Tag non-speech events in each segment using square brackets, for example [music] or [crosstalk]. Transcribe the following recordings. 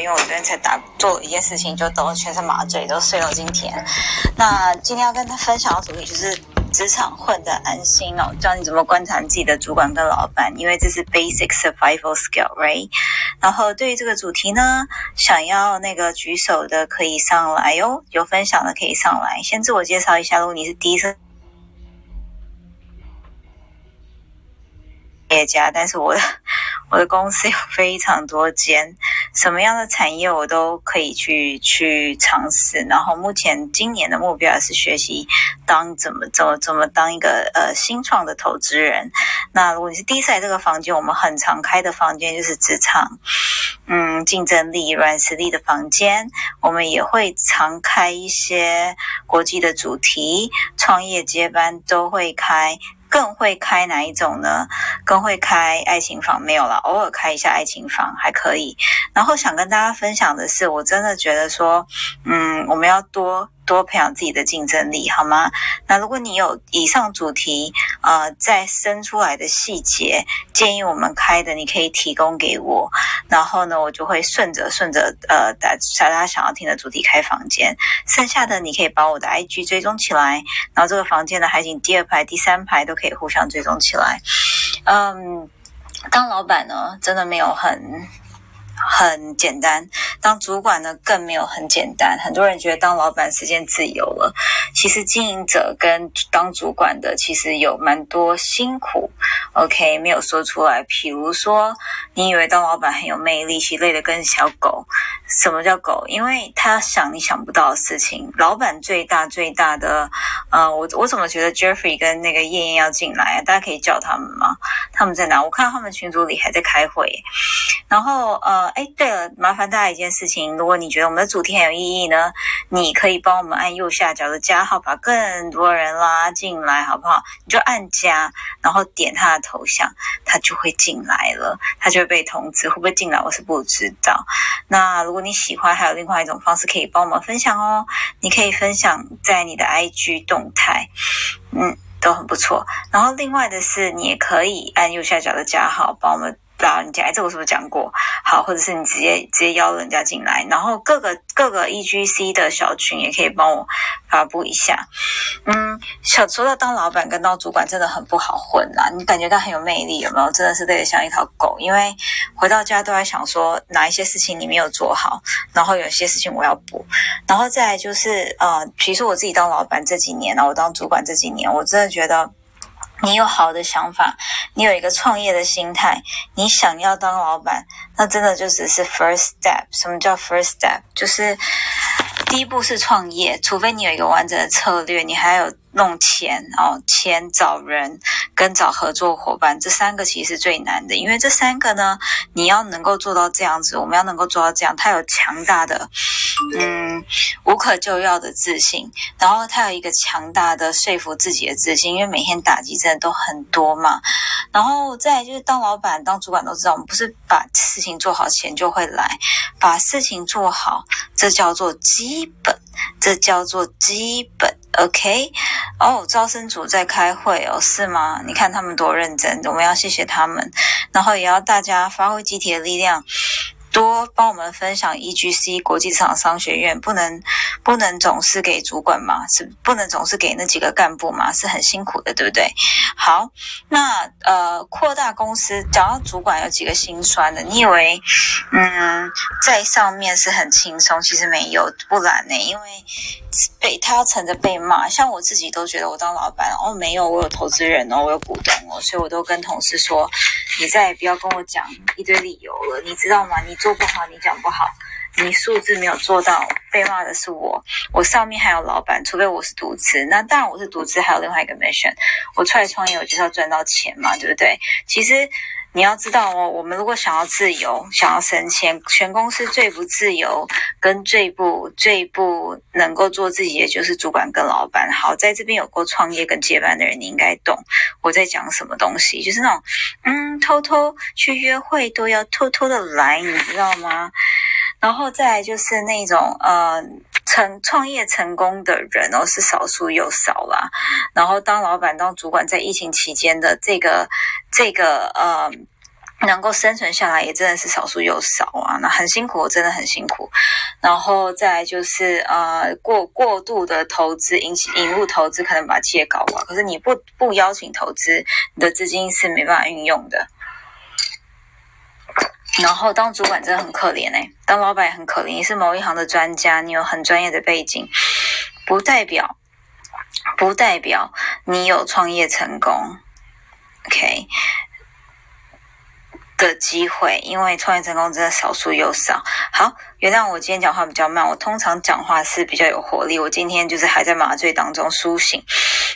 因为我昨天才打做一件事情，就都全身麻醉，都睡到今天。那今天要跟他分享的主题就是职场混的安心哦，教你怎么观察自己的主管跟老板，因为这是 basic survival skill，right？然后对于这个主题呢，想要那个举手的可以上来哟，有分享的可以上来。先自我介绍一下，如果你是第一次。业家，但是我的我的公司有非常多间，什么样的产业我都可以去去尝试。然后目前今年的目标是学习当怎么怎么怎么当一个呃新创的投资人。那如果你是第一次来这个房间，我们很常开的房间就是职场嗯竞争力软实力的房间。我们也会常开一些国际的主题，创业接班都会开。更会开哪一种呢？更会开爱情房没有了，偶尔开一下爱情房还可以。然后想跟大家分享的是，我真的觉得说，嗯，我们要多。多培养自己的竞争力，好吗？那如果你有以上主题，呃，再生出来的细节建议我们开的，你可以提供给我，然后呢，我就会顺着顺着呃，大大家想要听的主题开房间。剩下的你可以把我的 IG 追踪起来，然后这个房间的海景第二排、第三排都可以互相追踪起来。嗯，当老板呢，真的没有很。很简单，当主管呢更没有很简单。很多人觉得当老板时间自由了，其实经营者跟当主管的其实有蛮多辛苦。OK，没有说出来。比如说，你以为当老板很有魅力，其实累得跟小狗。什么叫狗？因为他想你想不到的事情。老板最大最大的，呃，我我怎么觉得 Jeffrey 跟那个燕燕要进来啊？大家可以叫他们吗？他们在哪？我看到他们群组里还在开会。然后呃。哎，对了，麻烦大家一件事情，如果你觉得我们的主题很有意义呢，你可以帮我们按右下角的加号，把更多人拉进来，好不好？你就按加，然后点他的头像，他就会进来了，他就会被通知。会不会进来，我是不知道。那如果你喜欢，还有另外一种方式可以帮我们分享哦，你可以分享在你的 IG 动态，嗯，都很不错。然后另外的是，你也可以按右下角的加号，帮我们。拉人家，哎，这我是不是讲过？好，或者是你直接直接邀人家进来，然后各个各个 E G C 的小群也可以帮我发布一下。嗯，小说到当老板跟当主管真的很不好混啦，你感觉他很有魅力，有没有？真的是累得像一条狗，因为回到家都在想说哪一些事情你没有做好，然后有些事情我要补，然后再就是呃，比如说我自己当老板这几年，然后我当主管这几年，我真的觉得。你有好的想法，你有一个创业的心态，你想要当老板，那真的就只是 first step。什么叫 first step？就是第一步是创业，除非你有一个完整的策略，你还有。弄钱哦，钱找人跟找合作伙伴，这三个其实是最难的，因为这三个呢，你要能够做到这样子，我们要能够做到这样，他有强大的，嗯，无可救药的自信，然后他有一个强大的说服自己的自信，因为每天打击真的都很多嘛，然后再就是当老板、当主管都知道，我们不是把事情做好，钱就会来，把事情做好，这叫做基本，这叫做基本。OK，哦，招生组在开会哦，是吗？你看他们多认真，我们要谢谢他们，然后也要大家发挥集体的力量。多帮我们分享 EGC 国际场商学院，不能不能总是给主管嘛，是不能总是给那几个干部嘛，是很辛苦的，对不对？好，那呃，扩大公司，讲到主管有几个心酸的，你以为嗯，在上面是很轻松，其实没有，不然呢，因为被他要乘着被骂，像我自己都觉得我当老板哦，没有，我有投资人哦，我有股东哦，所以我都跟同事说，你再也不要跟我讲一堆理由了，你知道吗？你。做不好，你讲不好，你数字没有做到，被骂的是我。我上面还有老板，除非我是独资，那当然我是独资，还有另外一个 mission。我出来创业，我就是要赚到钱嘛，对不对？其实你要知道哦，我们如果想要自由，想要升迁，全公司最不自由，跟最不最不能够做自己，的就是主管跟老板。好，在这边有过创业跟接班的人，你应该懂我在讲什么东西，就是那种嗯。偷偷去约会都要偷偷的来，你知道吗？然后再来就是那种呃成创业成功的人哦，是少数又少啦。然后当老板当主管，在疫情期间的这个这个呃能够生存下来也真的是少数又少啊，那很辛苦，真的很辛苦。然后再就是呃过过度的投资引引入投资，可能把企业搞垮。可是你不不邀请投资，你的资金是没办法运用的。然后当主管真的很可怜哎，当老板也很可怜。你是某一行的专家，你有很专业的背景，不代表不代表你有创业成功。OK。的机会，因为创业成功真的少数又少。好，原谅我今天讲话比较慢，我通常讲话是比较有活力。我今天就是还在麻醉当中苏醒，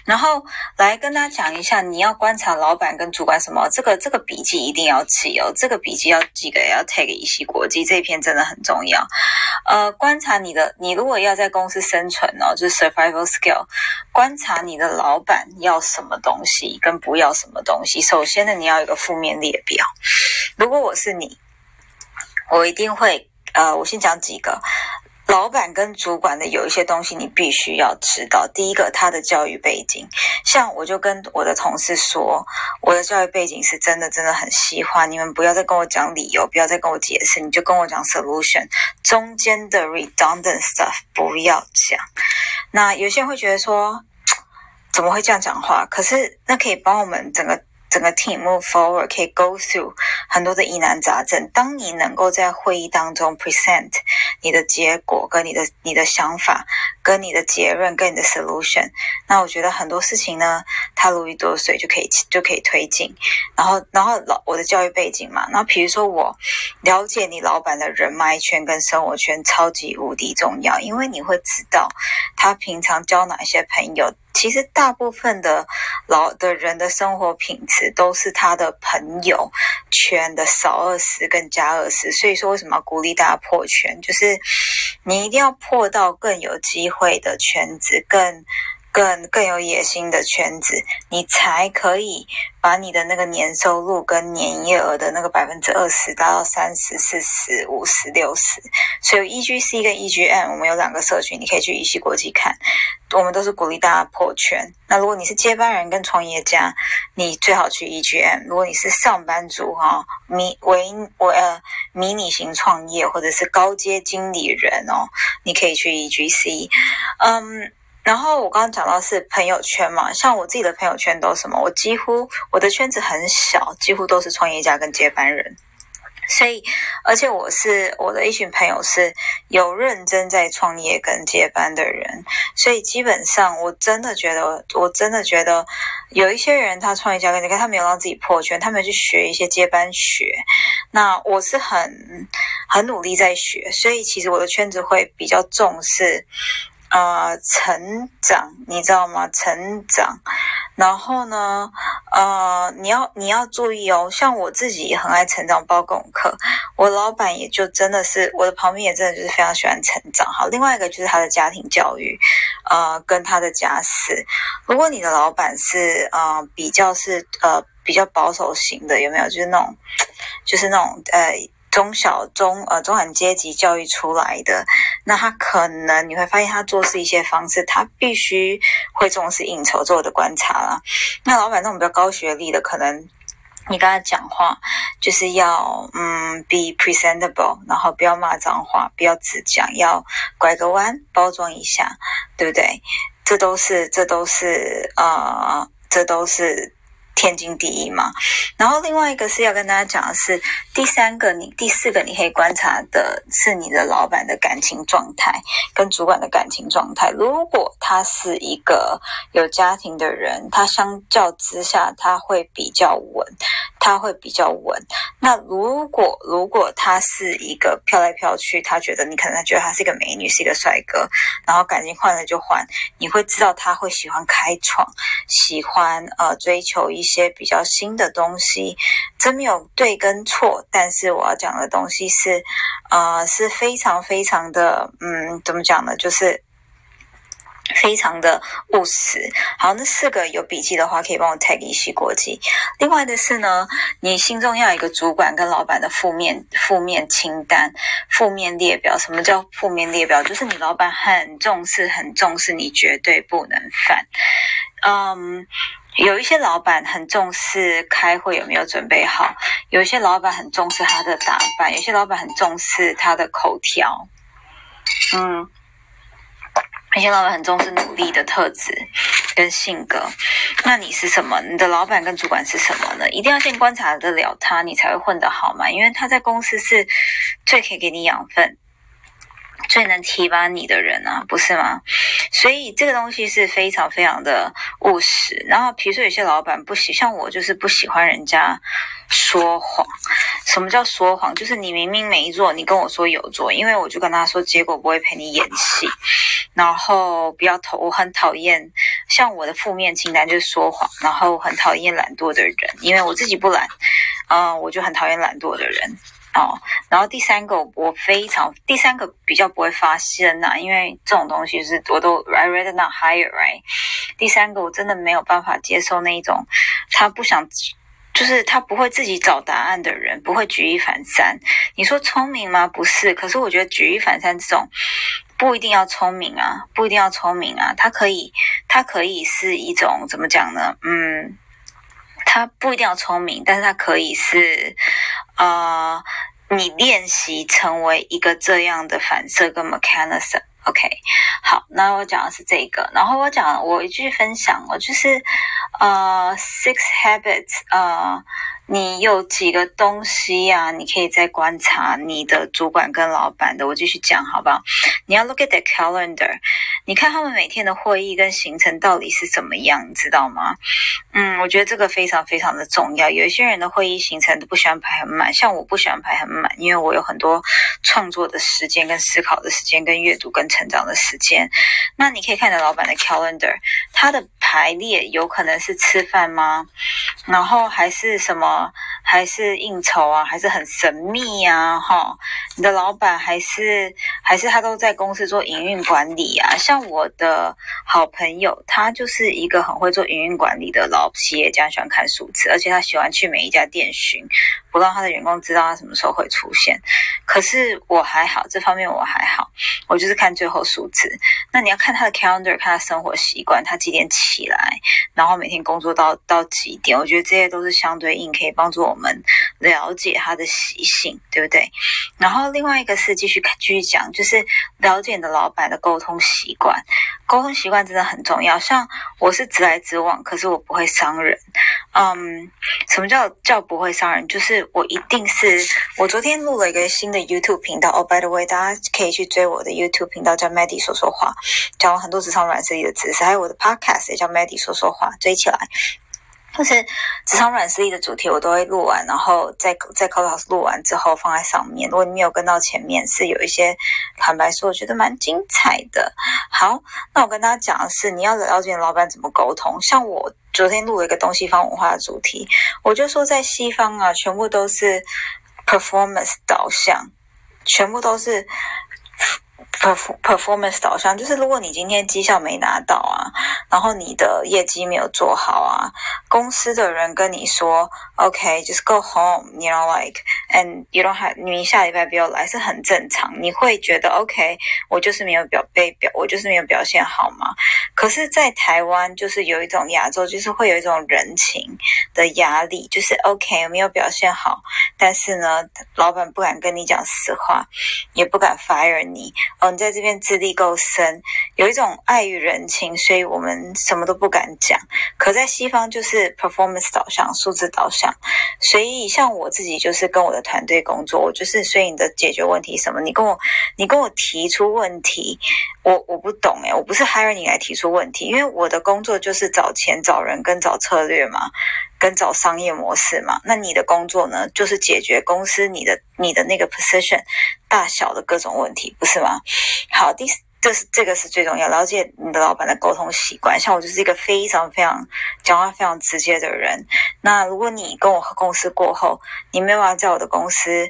然后来跟大家讲一下，你要观察老板跟主管什么？这个这个笔记一定要记哦，这个笔记要记给要 take 一些国际这一篇真的很重要。呃，观察你的，你如果要在公司生存哦，就是 survival skill，观察你的老板要什么东西跟不要什么东西。首先呢，你要有个负面列表。如果我是你，我一定会呃，我先讲几个老板跟主管的有一些东西，你必须要知道。第一个，他的教育背景，像我就跟我的同事说，我的教育背景是真的真的很喜欢，你们不要再跟我讲理由，不要再跟我解释，你就跟我讲 solution，中间的 redundant stuff 不要讲。那有些人会觉得说，怎么会这样讲话？可是那可以帮我们整个。整个 team move forward 可以 go through 很多的疑难杂症。当你能够在会议当中 present 你的结果、跟你的你的想法、跟你的结论、跟你的 solution，那我觉得很多事情呢，它如鱼得水就可以就可以推进。然后，然后老我的教育背景嘛，那比如说我了解你老板的人脉圈跟生活圈超级无敌重要，因为你会知道他平常交哪些朋友。其实大部分的老的人的生活品质都是他的朋友圈的少二十跟加二十，所以说为什么要鼓励大家破圈？就是你一定要破到更有机会的圈子，更。更更有野心的圈子，你才可以把你的那个年收入跟年营业额的那个百分之二十达到三十、四十、五十、六十。所以 E G C 跟 E G M 我们有两个社群，你可以去一系国际看。我们都是鼓励大家破圈。那如果你是接班人跟创业家，你最好去 E G M。如果你是上班族哈，迷为我呃迷你型创业或者是高阶经理人哦，你可以去 E G C。嗯。然后我刚刚讲到是朋友圈嘛，像我自己的朋友圈都什么？我几乎我的圈子很小，几乎都是创业家跟接班人。所以，而且我是我的一群朋友是有认真在创业跟接班的人，所以基本上我真的觉得，我真的觉得有一些人他创业家跟你看他没有让自己破圈，他们去学一些接班学。那我是很很努力在学，所以其实我的圈子会比较重视。呃，成长，你知道吗？成长，然后呢，呃，你要你要注意哦。像我自己也很爱成长包功课，我老板也就真的是我的旁边也真的就是非常喜欢成长。好，另外一个就是他的家庭教育，呃，跟他的家事。如果你的老板是呃比较是呃比较保守型的，有没有？就是那种，就是那种呃。中小中呃中产阶级教育出来的，那他可能你会发现他做事一些方式，他必须会重视应酬，做的观察啦。那老板那种比较高学历的，可能你跟他讲话就是要嗯 be presentable，然后不要骂脏话，不要只讲，要拐个弯包装一下，对不对？这都是这都是呃这都是。天经地义嘛，然后另外一个是要跟大家讲的是，第三个你第四个你可以观察的是你的老板的感情状态跟主管的感情状态。如果他是一个有家庭的人，他相较之下他会比较稳，他会比较稳。那如果如果他是一个飘来飘去，他觉得你可能他觉得他是一个美女，是一个帅哥，然后感情换了就换，你会知道他会喜欢开创，喜欢呃追求一。一些比较新的东西，真没有对跟错，但是我要讲的东西是，呃，是非常非常的，嗯，怎么讲呢？就是非常的务实。好，那四个有笔记的话，可以帮我 tag 一些国际。另外的是呢，你心中要有一个主管跟老板的负面负面清单、负面列表。什么叫负面列表？就是你老板很重视、很重视，你绝对不能犯。嗯。有一些老板很重视开会有没有准备好，有一些老板很重视他的打扮，有些老板很重视他的口条，嗯，有些老板很重视努力的特质跟性格。那你是什么？你的老板跟主管是什么呢？一定要先观察得了他，你才会混得好嘛。因为他在公司是最可以给你养分。最能提拔你的人啊，不是吗？所以这个东西是非常非常的务实。然后，比如说有些老板不喜，像我就是不喜欢人家说谎。什么叫说谎？就是你明明没做，你跟我说有做，因为我就跟他说，结果不会陪你演戏。然后不要讨，我很讨厌，像我的负面清单就是说谎。然后很讨厌懒惰的人，因为我自己不懒，嗯，我就很讨厌懒惰的人。哦，然后第三个我非常，第三个比较不会发现呐，因为这种东西是我都 I rather not hire right。第三个我真的没有办法接受那一种他不想，就是他不会自己找答案的人，不会举一反三。你说聪明吗？不是，可是我觉得举一反三这种不一定要聪明啊，不一定要聪明啊，他可以，他可以是一种怎么讲呢？嗯。他不一定要聪明，但是他可以是，呃，你练习成为一个这样的反射跟 mechanism。OK，好，那我讲的是这个，然后我讲我一句分享，我就是呃，six habits，呃。你有几个东西呀？你可以再观察你的主管跟老板的。我继续讲好不好？你要 look at the calendar，你看他们每天的会议跟行程到底是怎么样，你知道吗？嗯，我觉得这个非常非常的重要。有一些人的会议行程都不喜欢排很满，像我不喜欢排很满，因为我有很多创作的时间、跟思考的时间、跟阅读、跟成长的时间。那你可以看着老板的 calendar，他的排列有可能是吃饭吗？然后还是什么？还是应酬啊，还是很神秘呀，哈！你的老板还是还是他都在公司做营运管理啊？像我的好朋友，他就是一个很会做营运管理的老企业家，喜欢看数字，而且他喜欢去每一家店巡，不让他的员工知道他什么时候会出现。可是我还好，这方面我还好，我就是看最后数字。那你要看他的 calendar，看他生活习惯，他几点起来，然后每天工作到到几点？我觉得这些都是相对应，可以可以帮助我们了解他的习性，对不对？然后另外一个是继续继续讲，就是了解你的老板的沟通习惯。沟通习惯真的很重要。像我是直来直往，可是我不会伤人。嗯，什么叫叫不会伤人？就是我一定是我昨天录了一个新的 YouTube 频道。Oh by the way，大家可以去追我的 YouTube 频道，叫 Maddie 说说话，讲了很多职场软实力的知识，还有我的 Podcast 也叫 Maddie 说说话，追起来。就是职场软实力的主题，我都会录完，然后在在 c l u s 录完之后放在上面。如果你没有跟到前面，是有一些坦白说，我觉得蛮精彩的。好，那我跟大家讲的是，你要了解老板怎么沟通。像我昨天录了一个东西方文化的主题，我就说在西方啊，全部都是 performance 导向，全部都是。Performance 导向就是，如果你今天绩效没拿到啊，然后你的业绩没有做好啊，公司的人跟你说，OK，just go home，you know like，and you don't have，你下礼拜不要来是很正常。你会觉得 OK，我就是没有表被表，我就是没有表现好吗？可是，在台湾就是有一种亚洲，就是会有一种人情的压力，就是 OK 没有表现好，但是呢，老板不敢跟你讲实话，也不敢 fire 你。哦，你在这边资历够深，有一种爱与人情，所以我们什么都不敢讲。可在西方就是 performance 导向、数字导向，所以像我自己就是跟我的团队工作，我就是所以你的解决问题什么，你跟我你跟我提出问题，我我不懂诶，我不是 hire 你来提出问题，因为我的工作就是找钱、找人跟找策略嘛。跟找商业模式嘛，那你的工作呢，就是解决公司你的你的那个 position 大小的各种问题，不是吗？好，第这是这个是最重要，了解你的老板的沟通习惯。像我就是一个非常非常讲话非常直接的人。那如果你跟我公司过后，你没有办法在我的公司。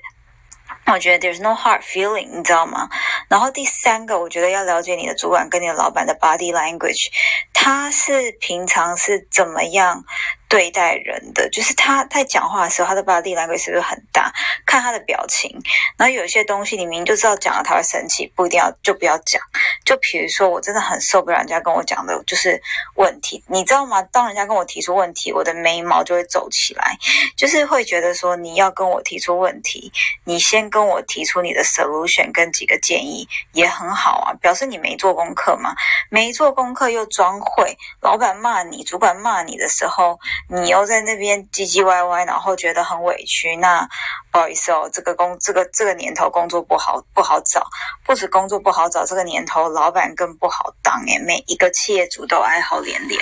那我觉得 there's no hard feeling，你知道吗？然后第三个，我觉得要了解你的主管跟你的老板的 body language，他是平常是怎么样？对待人的，就是他在讲话的时候，他的 body language 是不是很大？看他的表情，然后有些东西，你明明就知道讲了他会生气，不一定要就不要讲。就比如说，我真的很受不了人家跟我讲的就是问题，你知道吗？当人家跟我提出问题，我的眉毛就会皱起来，就是会觉得说你要跟我提出问题，你先跟我提出你的 solution 跟几个建议也很好啊，表示你没做功课嘛，没做功课又装会，老板骂你，主管骂你的时候。你又在那边唧唧歪歪，然后觉得很委屈。那不好意思哦，这个工这个这个年头工作不好不好找，不止工作不好找，这个年头老板更不好当诶，每一个企业主都哀嚎连连，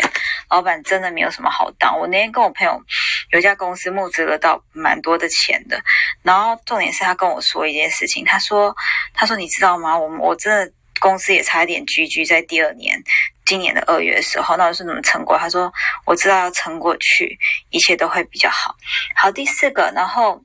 老板真的没有什么好当。我那天跟我朋友有一家公司募资了到蛮多的钱的，然后重点是他跟我说一件事情，他说他说你知道吗？我我真的公司也差一点居居在第二年。今年的二月的时候，那我是怎么撑过？他说：“我知道要撑过去，一切都会比较好。”好，第四个，然后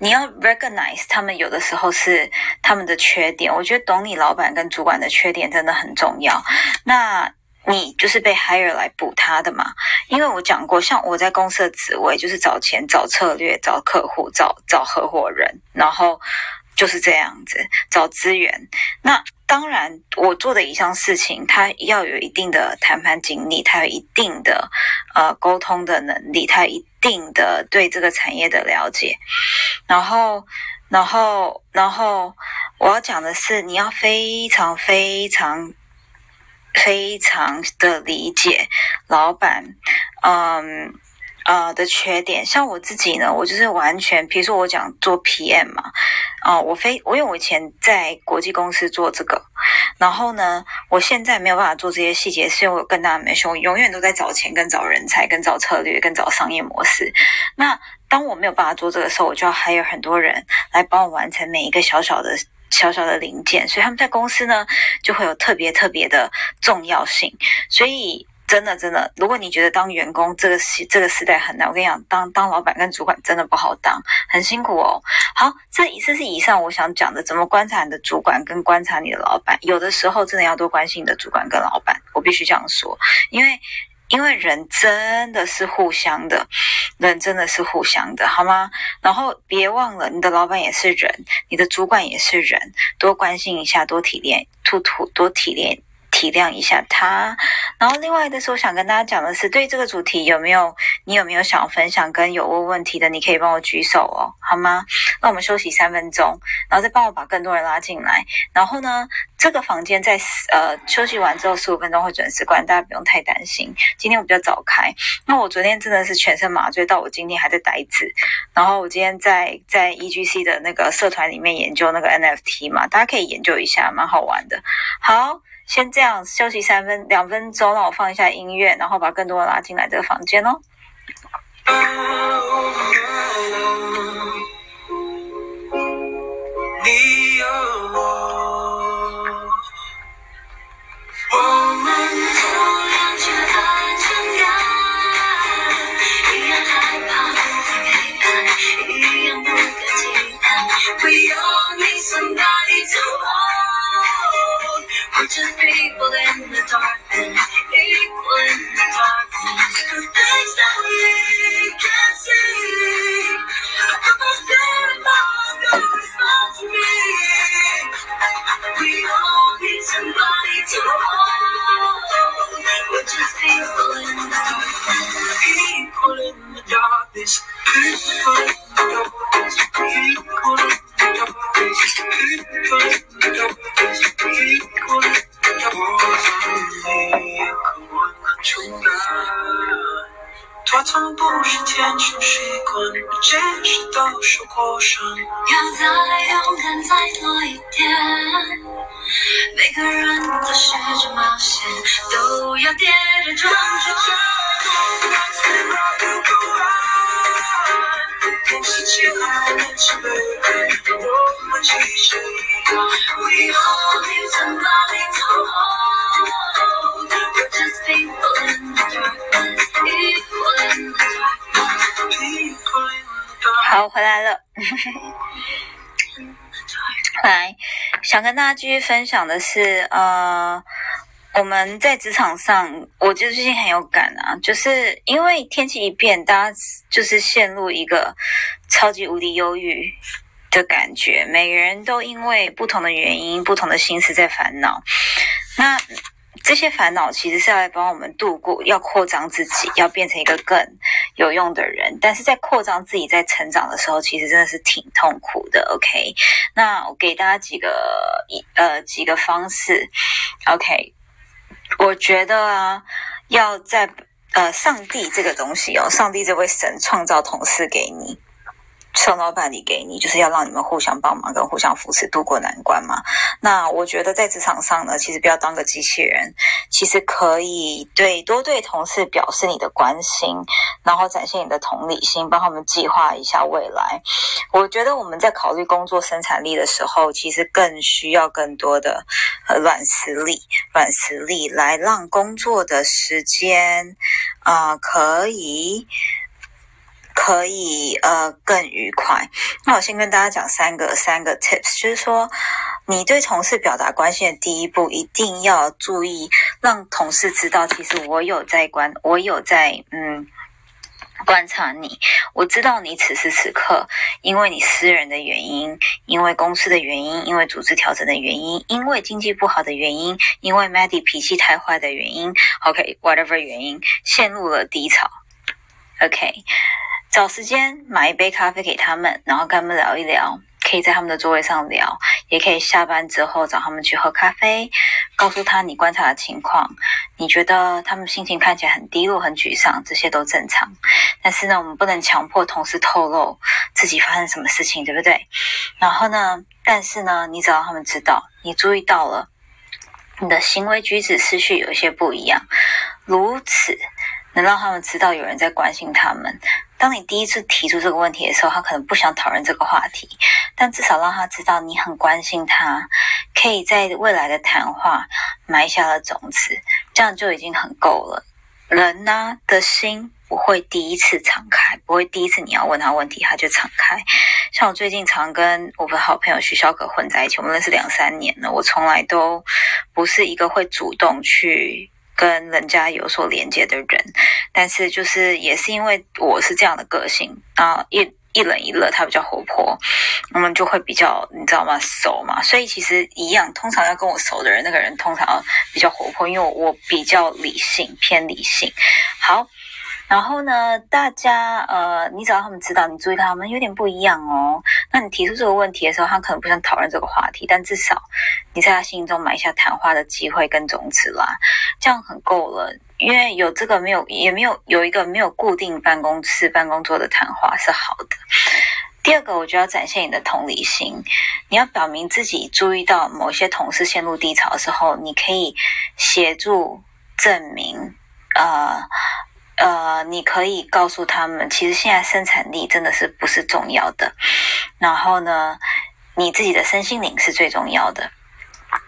你要 recognize 他们有的时候是他们的缺点。我觉得懂你老板跟主管的缺点真的很重要。那你就是被 hire 来补他的嘛？因为我讲过，像我在公司的职位就是找钱、找策略、找客户、找找合伙人，然后就是这样子找资源。那当然，我做的一项事情，他要有一定的谈判经历，他有一定的呃沟通的能力，他有一定的对这个产业的了解。然后，然后，然后，我要讲的是，你要非常非常非常的理解老板，嗯。呃的缺点，像我自己呢，我就是完全，比如说我讲做 PM 嘛，啊，我非我因为我以前在国际公司做这个，然后呢，我现在没有办法做这些细节，是因为我有更大的 mission，我永远都在找钱、跟找人才、跟找策略、跟找商业模式。那当我没有办法做这个时候，我就要还有很多人来帮我完成每一个小小的小小的零件，所以他们在公司呢就会有特别特别的重要性，所以。真的，真的，如果你觉得当员工这个时这个时代很难，我跟你讲，当当老板跟主管真的不好当，很辛苦哦。好，这这是以上我想讲的，怎么观察你的主管跟观察你的老板，有的时候真的要多关心你的主管跟老板，我必须这样说，因为因为人真的是互相的，人真的是互相的，好吗？然后别忘了，你的老板也是人，你的主管也是人，多关心一下，多体谅，兔兔多体谅。体谅一下他，然后另外的是，我想跟大家讲的是，对这个主题有没有你有没有想分享跟有问问题的，你可以帮我举手哦，好吗？那我们休息三分钟，然后再帮我把更多人拉进来。然后呢，这个房间在呃休息完之后十五分钟会准时关，大家不用太担心。今天我比较早开，那我昨天真的是全身麻醉，到我今天还在呆滞。然后我今天在在 E G C 的那个社团里面研究那个 N F T 嘛，大家可以研究一下，蛮好玩的。好。先这样休息三分两分钟，让我放一下音乐，然后把更多人拉进来这个房间哦。你有我，我们同样却很简单，一样害怕被背叛，一样不敢期盼，会有你 somebody to hold。We're just people in the darkness, equal in the darkness. The things that we can't see. I put my spirit above the respond me. We all need somebody to hold. We're just people in the darkness, equal in the darkness, equal in the darkness, equal in the darkness, equal in the darkness, equal in 躲藏不是天生习惯，这事都受过伤。要再勇敢，再多一点。每个人都试着冒险，都要跌跌撞撞。好，回来了。[laughs] 来想跟大家继续分享的是呃。我们在职场上，我觉得最近很有感啊，就是因为天气一变，大家就是陷入一个超级无敌忧郁的感觉，每个人都因为不同的原因、不同的心思在烦恼。那这些烦恼其实是要来帮我们度过，要扩张自己，要变成一个更有用的人。但是在扩张自己、在成长的时候，其实真的是挺痛苦的。OK，那我给大家几个一呃几个方式。OK。我觉得啊，要在呃，上帝这个东西哦，上帝这位神创造同事给你。创造伴侣给你，就是要让你们互相帮忙跟互相扶持度过难关嘛。那我觉得在职场上呢，其实不要当个机器人，其实可以对多对同事表示你的关心，然后展现你的同理心，帮他们计划一下未来。我觉得我们在考虑工作生产力的时候，其实更需要更多的呃软实力，软实力来让工作的时间啊可以。可以呃更愉快。那我先跟大家讲三个三个 tips，就是说你对同事表达关心的第一步，一定要注意让同事知道，其实我有在观，我有在嗯观察你。我知道你此时此刻因为你私人的原因，因为公司的原因，因为组织调整的原因，因为经济不好的原因，因为 Maddie 脾气太坏的原因，OK，whatever 原因陷入了低潮，OK。找时间买一杯咖啡给他们，然后跟他们聊一聊，可以在他们的座位上聊，也可以下班之后找他们去喝咖啡，告诉他你观察的情况，你觉得他们心情看起来很低落、很沮丧，这些都正常。但是呢，我们不能强迫同事透露自己发生什么事情，对不对？然后呢，但是呢，你只要他们知道，你注意到了，你的行为举止思绪有一些不一样，如此能让他们知道有人在关心他们。当你第一次提出这个问题的时候，他可能不想讨论这个话题，但至少让他知道你很关心他，可以在未来的谈话埋下了种子，这样就已经很够了。人呢的心不会第一次敞开，不会第一次你要问他问题他就敞开。像我最近常跟我的好朋友徐小可混在一起，我们认识两三年了，我从来都不是一个会主动去。跟人家有所连接的人，但是就是也是因为我是这样的个性啊，一一冷一热，他比较活泼，我们就会比较你知道吗？熟嘛，所以其实一样，通常要跟我熟的人，那个人通常比较活泼，因为我比较理性，偏理性。好。然后呢，大家呃，你只要他们知道，你注意到他们有点不一样哦。那你提出这个问题的时候，他可能不想讨论这个话题，但至少你在他心中埋下谈话的机会跟种子啦，这样很够了。因为有这个没有，也没有有一个没有固定办公室办公桌的谈话是好的。第二个，我就要展现你的同理心，你要表明自己注意到某些同事陷入低潮的时候，你可以协助证明，呃。呃，你可以告诉他们，其实现在生产力真的是不是重要的。然后呢，你自己的身心灵是最重要的。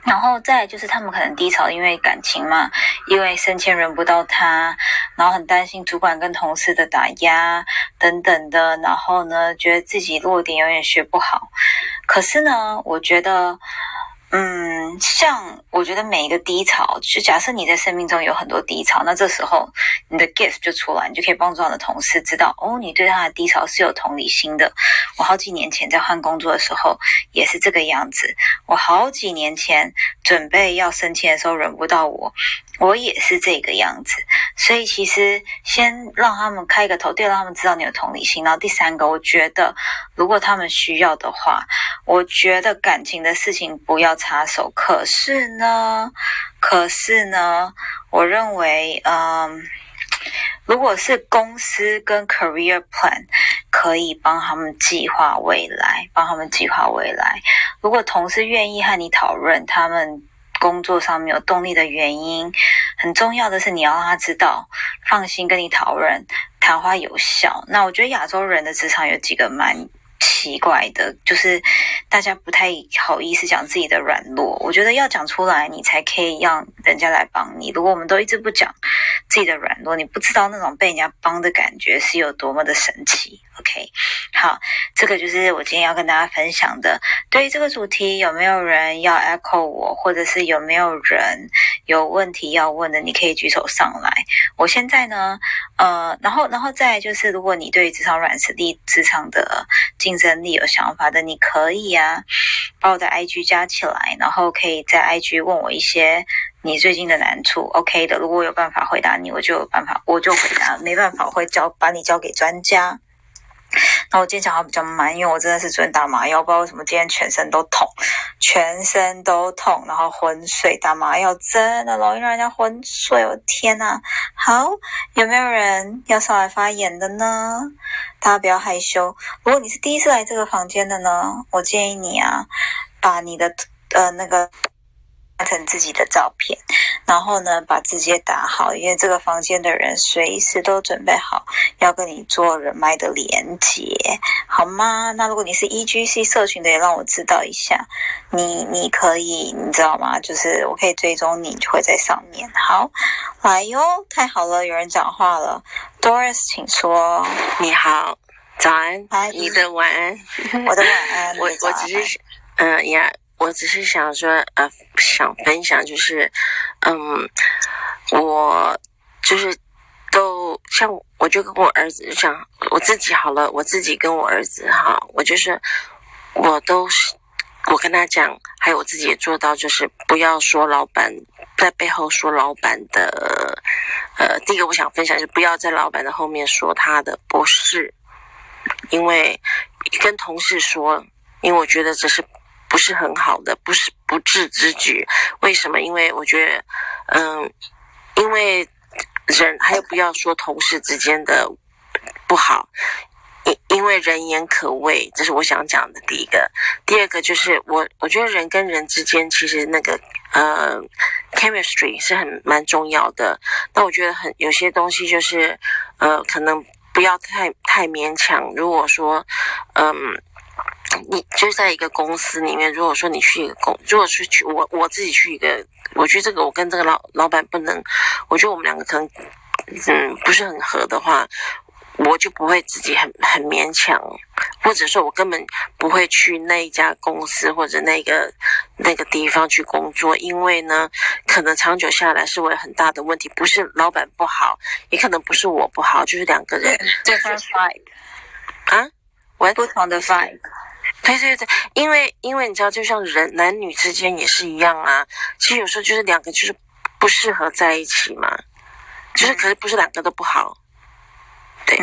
然后再就是他们可能低潮，因为感情嘛，因为升迁轮不到他，然后很担心主管跟同事的打压等等的。然后呢，觉得自己弱点永远学不好。可是呢，我觉得。嗯，像我觉得每一个低潮，就假设你在生命中有很多低潮，那这时候你的 gift 就出来，你就可以帮助你的同事知道，哦，你对他的低潮是有同理心的。我好几年前在换工作的时候也是这个样子，我好几年前准备要升迁的时候轮不到我。我也是这个样子，所以其实先让他们开个头，对，让他们知道你有同理心。然后第三个，我觉得如果他们需要的话，我觉得感情的事情不要插手。可是呢，可是呢，我认为，嗯，如果是公司跟 career plan 可以帮他们计划未来，帮他们计划未来。如果同事愿意和你讨论他们。工作上没有动力的原因，很重要的是你要让他知道，放心跟你讨论，谈话有效。那我觉得亚洲人的职场有几个蛮。奇怪的，就是大家不太好意思讲自己的软弱。我觉得要讲出来，你才可以让人家来帮你。如果我们都一直不讲自己的软弱，你不知道那种被人家帮的感觉是有多么的神奇。OK，好，这个就是我今天要跟大家分享的。对于这个主题，有没有人要 echo 我，或者是有没有人有问题要问的，你可以举手上来。我现在呢，呃，然后，然后再就是，如果你对于职场软实力、职场的竞争力有想法的，你可以啊，把我的 IG 加起来，然后可以在 IG 问我一些你最近的难处。OK 的，如果我有办法回答你，我就有办法，我就回答；没办法，我会交把你交给专家。那我今天讲话比较慢，因为我真的是昨天打麻药，不知道为什么今天全身都痛，全身都痛，然后昏睡。打麻药真的容易让人家昏睡，我天呐！好，有没有人要上来发言的呢？大家不要害羞。如果你是第一次来这个房间的呢，我建议你啊，把你的呃那个。成自己的照片，然后呢，把字节打好，因为这个房间的人随时都准备好要跟你做人脉的连接，好吗？那如果你是 E G C 社群的，也让我知道一下，你你可以，你知道吗？就是我可以追踪你，就会在上面。好，来哟，太好了，有人讲话了，Doris，请说。你好，早安，你的晚安，我的晚安，[laughs] 我我只是，嗯呀。我只是想说，呃，想分享，就是，嗯，我就是都像，我就跟我儿子讲，我自己好了，我自己跟我儿子哈，我就是我都是，我跟他讲，还有我自己也做到，就是不要说老板在背后说老板的，呃，第一个我想分享就是不要在老板的后面说他的不是，因为跟同事说，因为我觉得这是。不是很好的，不是不智之举。为什么？因为我觉得，嗯，因为人还有不要说同事之间的不好，因因为人言可畏，这是我想讲的第一个。第二个就是我我觉得人跟人之间其实那个呃 chemistry 是很蛮重要的。那我觉得很有些东西就是呃可能不要太太勉强。如果说嗯。你就在一个公司里面，如果说你去一个公，如果是去我我自己去一个，我觉得这个我跟这个老老板不能，我觉得我们两个可能，嗯，不是很合的话，我就不会自己很很勉强，或者说我根本不会去那一家公司或者那个那个地方去工作，因为呢，可能长久下来是我有很大的问题，不是老板不好，也可能不是我不好，就是两个人。对方 vibe 啊，我不同的 vibe。对对对，因为因为你知道，就像人男女之间也是一样啊。其实有时候就是两个就是不适合在一起嘛，就是可是不是两个都不好。对，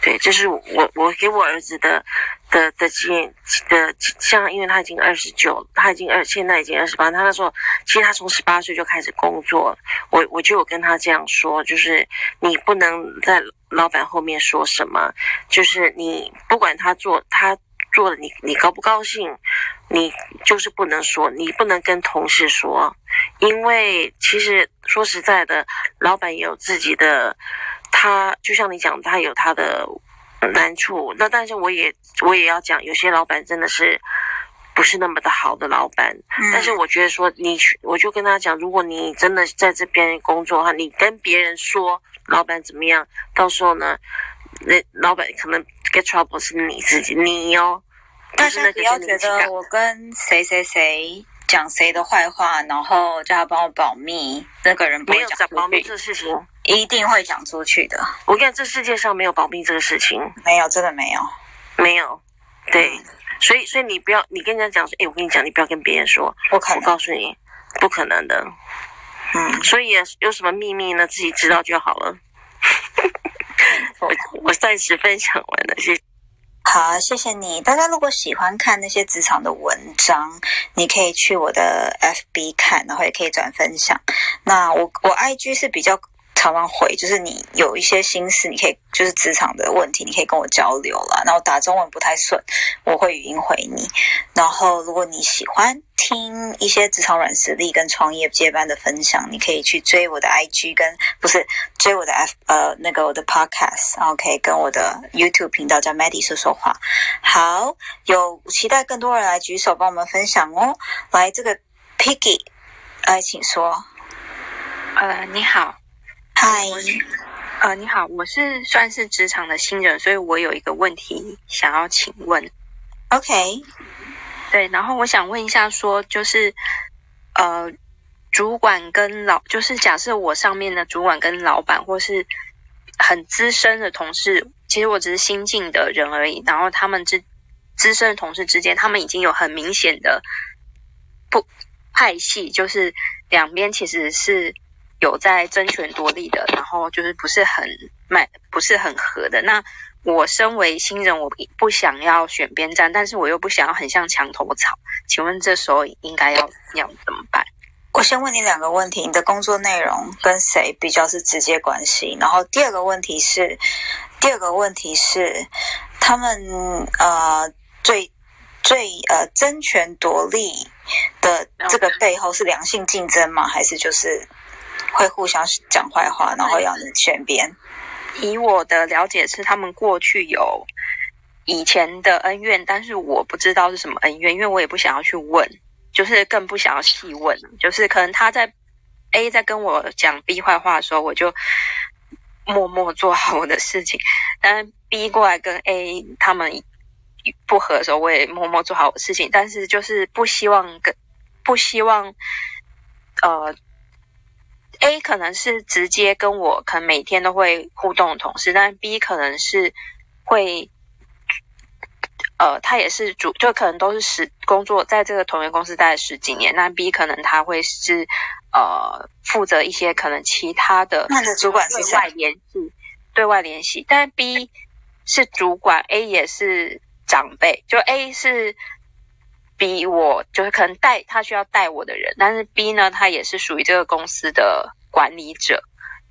对，这是我我给我儿子的的的建的，像因为他已经二十九，他已经二现在已经二十八，他那时候其实他从十八岁就开始工作，我我就有跟他这样说，就是你不能在老板后面说什么，就是你不管他做他。做的你你高不高兴？你就是不能说，你不能跟同事说，因为其实说实在的，老板也有自己的，他就像你讲，他有他的难处。那但是我也我也要讲，有些老板真的是不是那么的好的老板。但是我觉得说你去，我就跟他讲，如果你真的在这边工作的话，你跟别人说老板怎么样，到时候呢，那老板可能 get trouble 是你自己，你哦。大家不要觉得我跟谁谁谁讲谁的坏话，然后叫他帮我保密，那个人没有讲保密这个事情，一定会讲出去的。我跟你讲，这世界上没有保密这个事情，没有，真的没有，没有。对，所以，所以你不要，你跟人家讲说，哎，我跟你讲，你不要跟别人说，我告诉你，不可能的。嗯，所以有什么秘密呢？自己知道就好了。[laughs] 我我暂时分享完了，谢谢。好，谢谢你。大家如果喜欢看那些职场的文章，你可以去我的 FB 看，然后也可以转分享。那我我 IG 是比较。常常回，就是你有一些心事，你可以就是职场的问题，你可以跟我交流了。然后打中文不太顺，我会语音回你。然后如果你喜欢听一些职场软实力跟创业接班的分享，你可以去追我的 IG，跟不是追我的 F 呃那个我的 Podcast，然后可以跟我的 YouTube 频道叫 Maddie 说说话。好，有期待更多人来举手帮我们分享哦。来，这个 Piggy，来，请说。呃，你好。嗨，呃，你好，我是算是职场的新人，所以我有一个问题想要请问。OK，对，然后我想问一下，说就是，呃，主管跟老，就是假设我上面的主管跟老板，或是很资深的同事，其实我只是新进的人而已。然后他们之资深的同事之间，他们已经有很明显的不派系，就是两边其实是有在争权夺利的，然后就是不是很卖，不是很合的。那我身为新人，我不想要选边站，但是我又不想要很像墙头草。请问这时候应该要要怎么办？我先问你两个问题：你的工作内容跟谁比较是直接关系？然后第二个问题是，第二个问题是，他们呃最最呃争权夺利的这个背后是良性竞争吗？还是就是会互相讲坏话，然后要你选边？以我的了解是，他们过去有以前的恩怨，但是我不知道是什么恩怨，因为我也不想要去问。就是更不想要细问，就是可能他在 A 在跟我讲 B 坏话的时候，我就默默做好我的事情；但 B 过来跟 A 他们不和的时候，我也默默做好我的事情。但是就是不希望跟不希望，呃，A 可能是直接跟我可能每天都会互动的同事，但 B 可能是会。呃，他也是主，就可能都是十工作在这个同源公司待了十几年。那 B 可能他会是呃负责一些可能其他的，主管是对外联系，对外联系。但 B 是主管，A 也是长辈，就 A 是比我就是可能带他需要带我的人，但是 B 呢，他也是属于这个公司的管理者，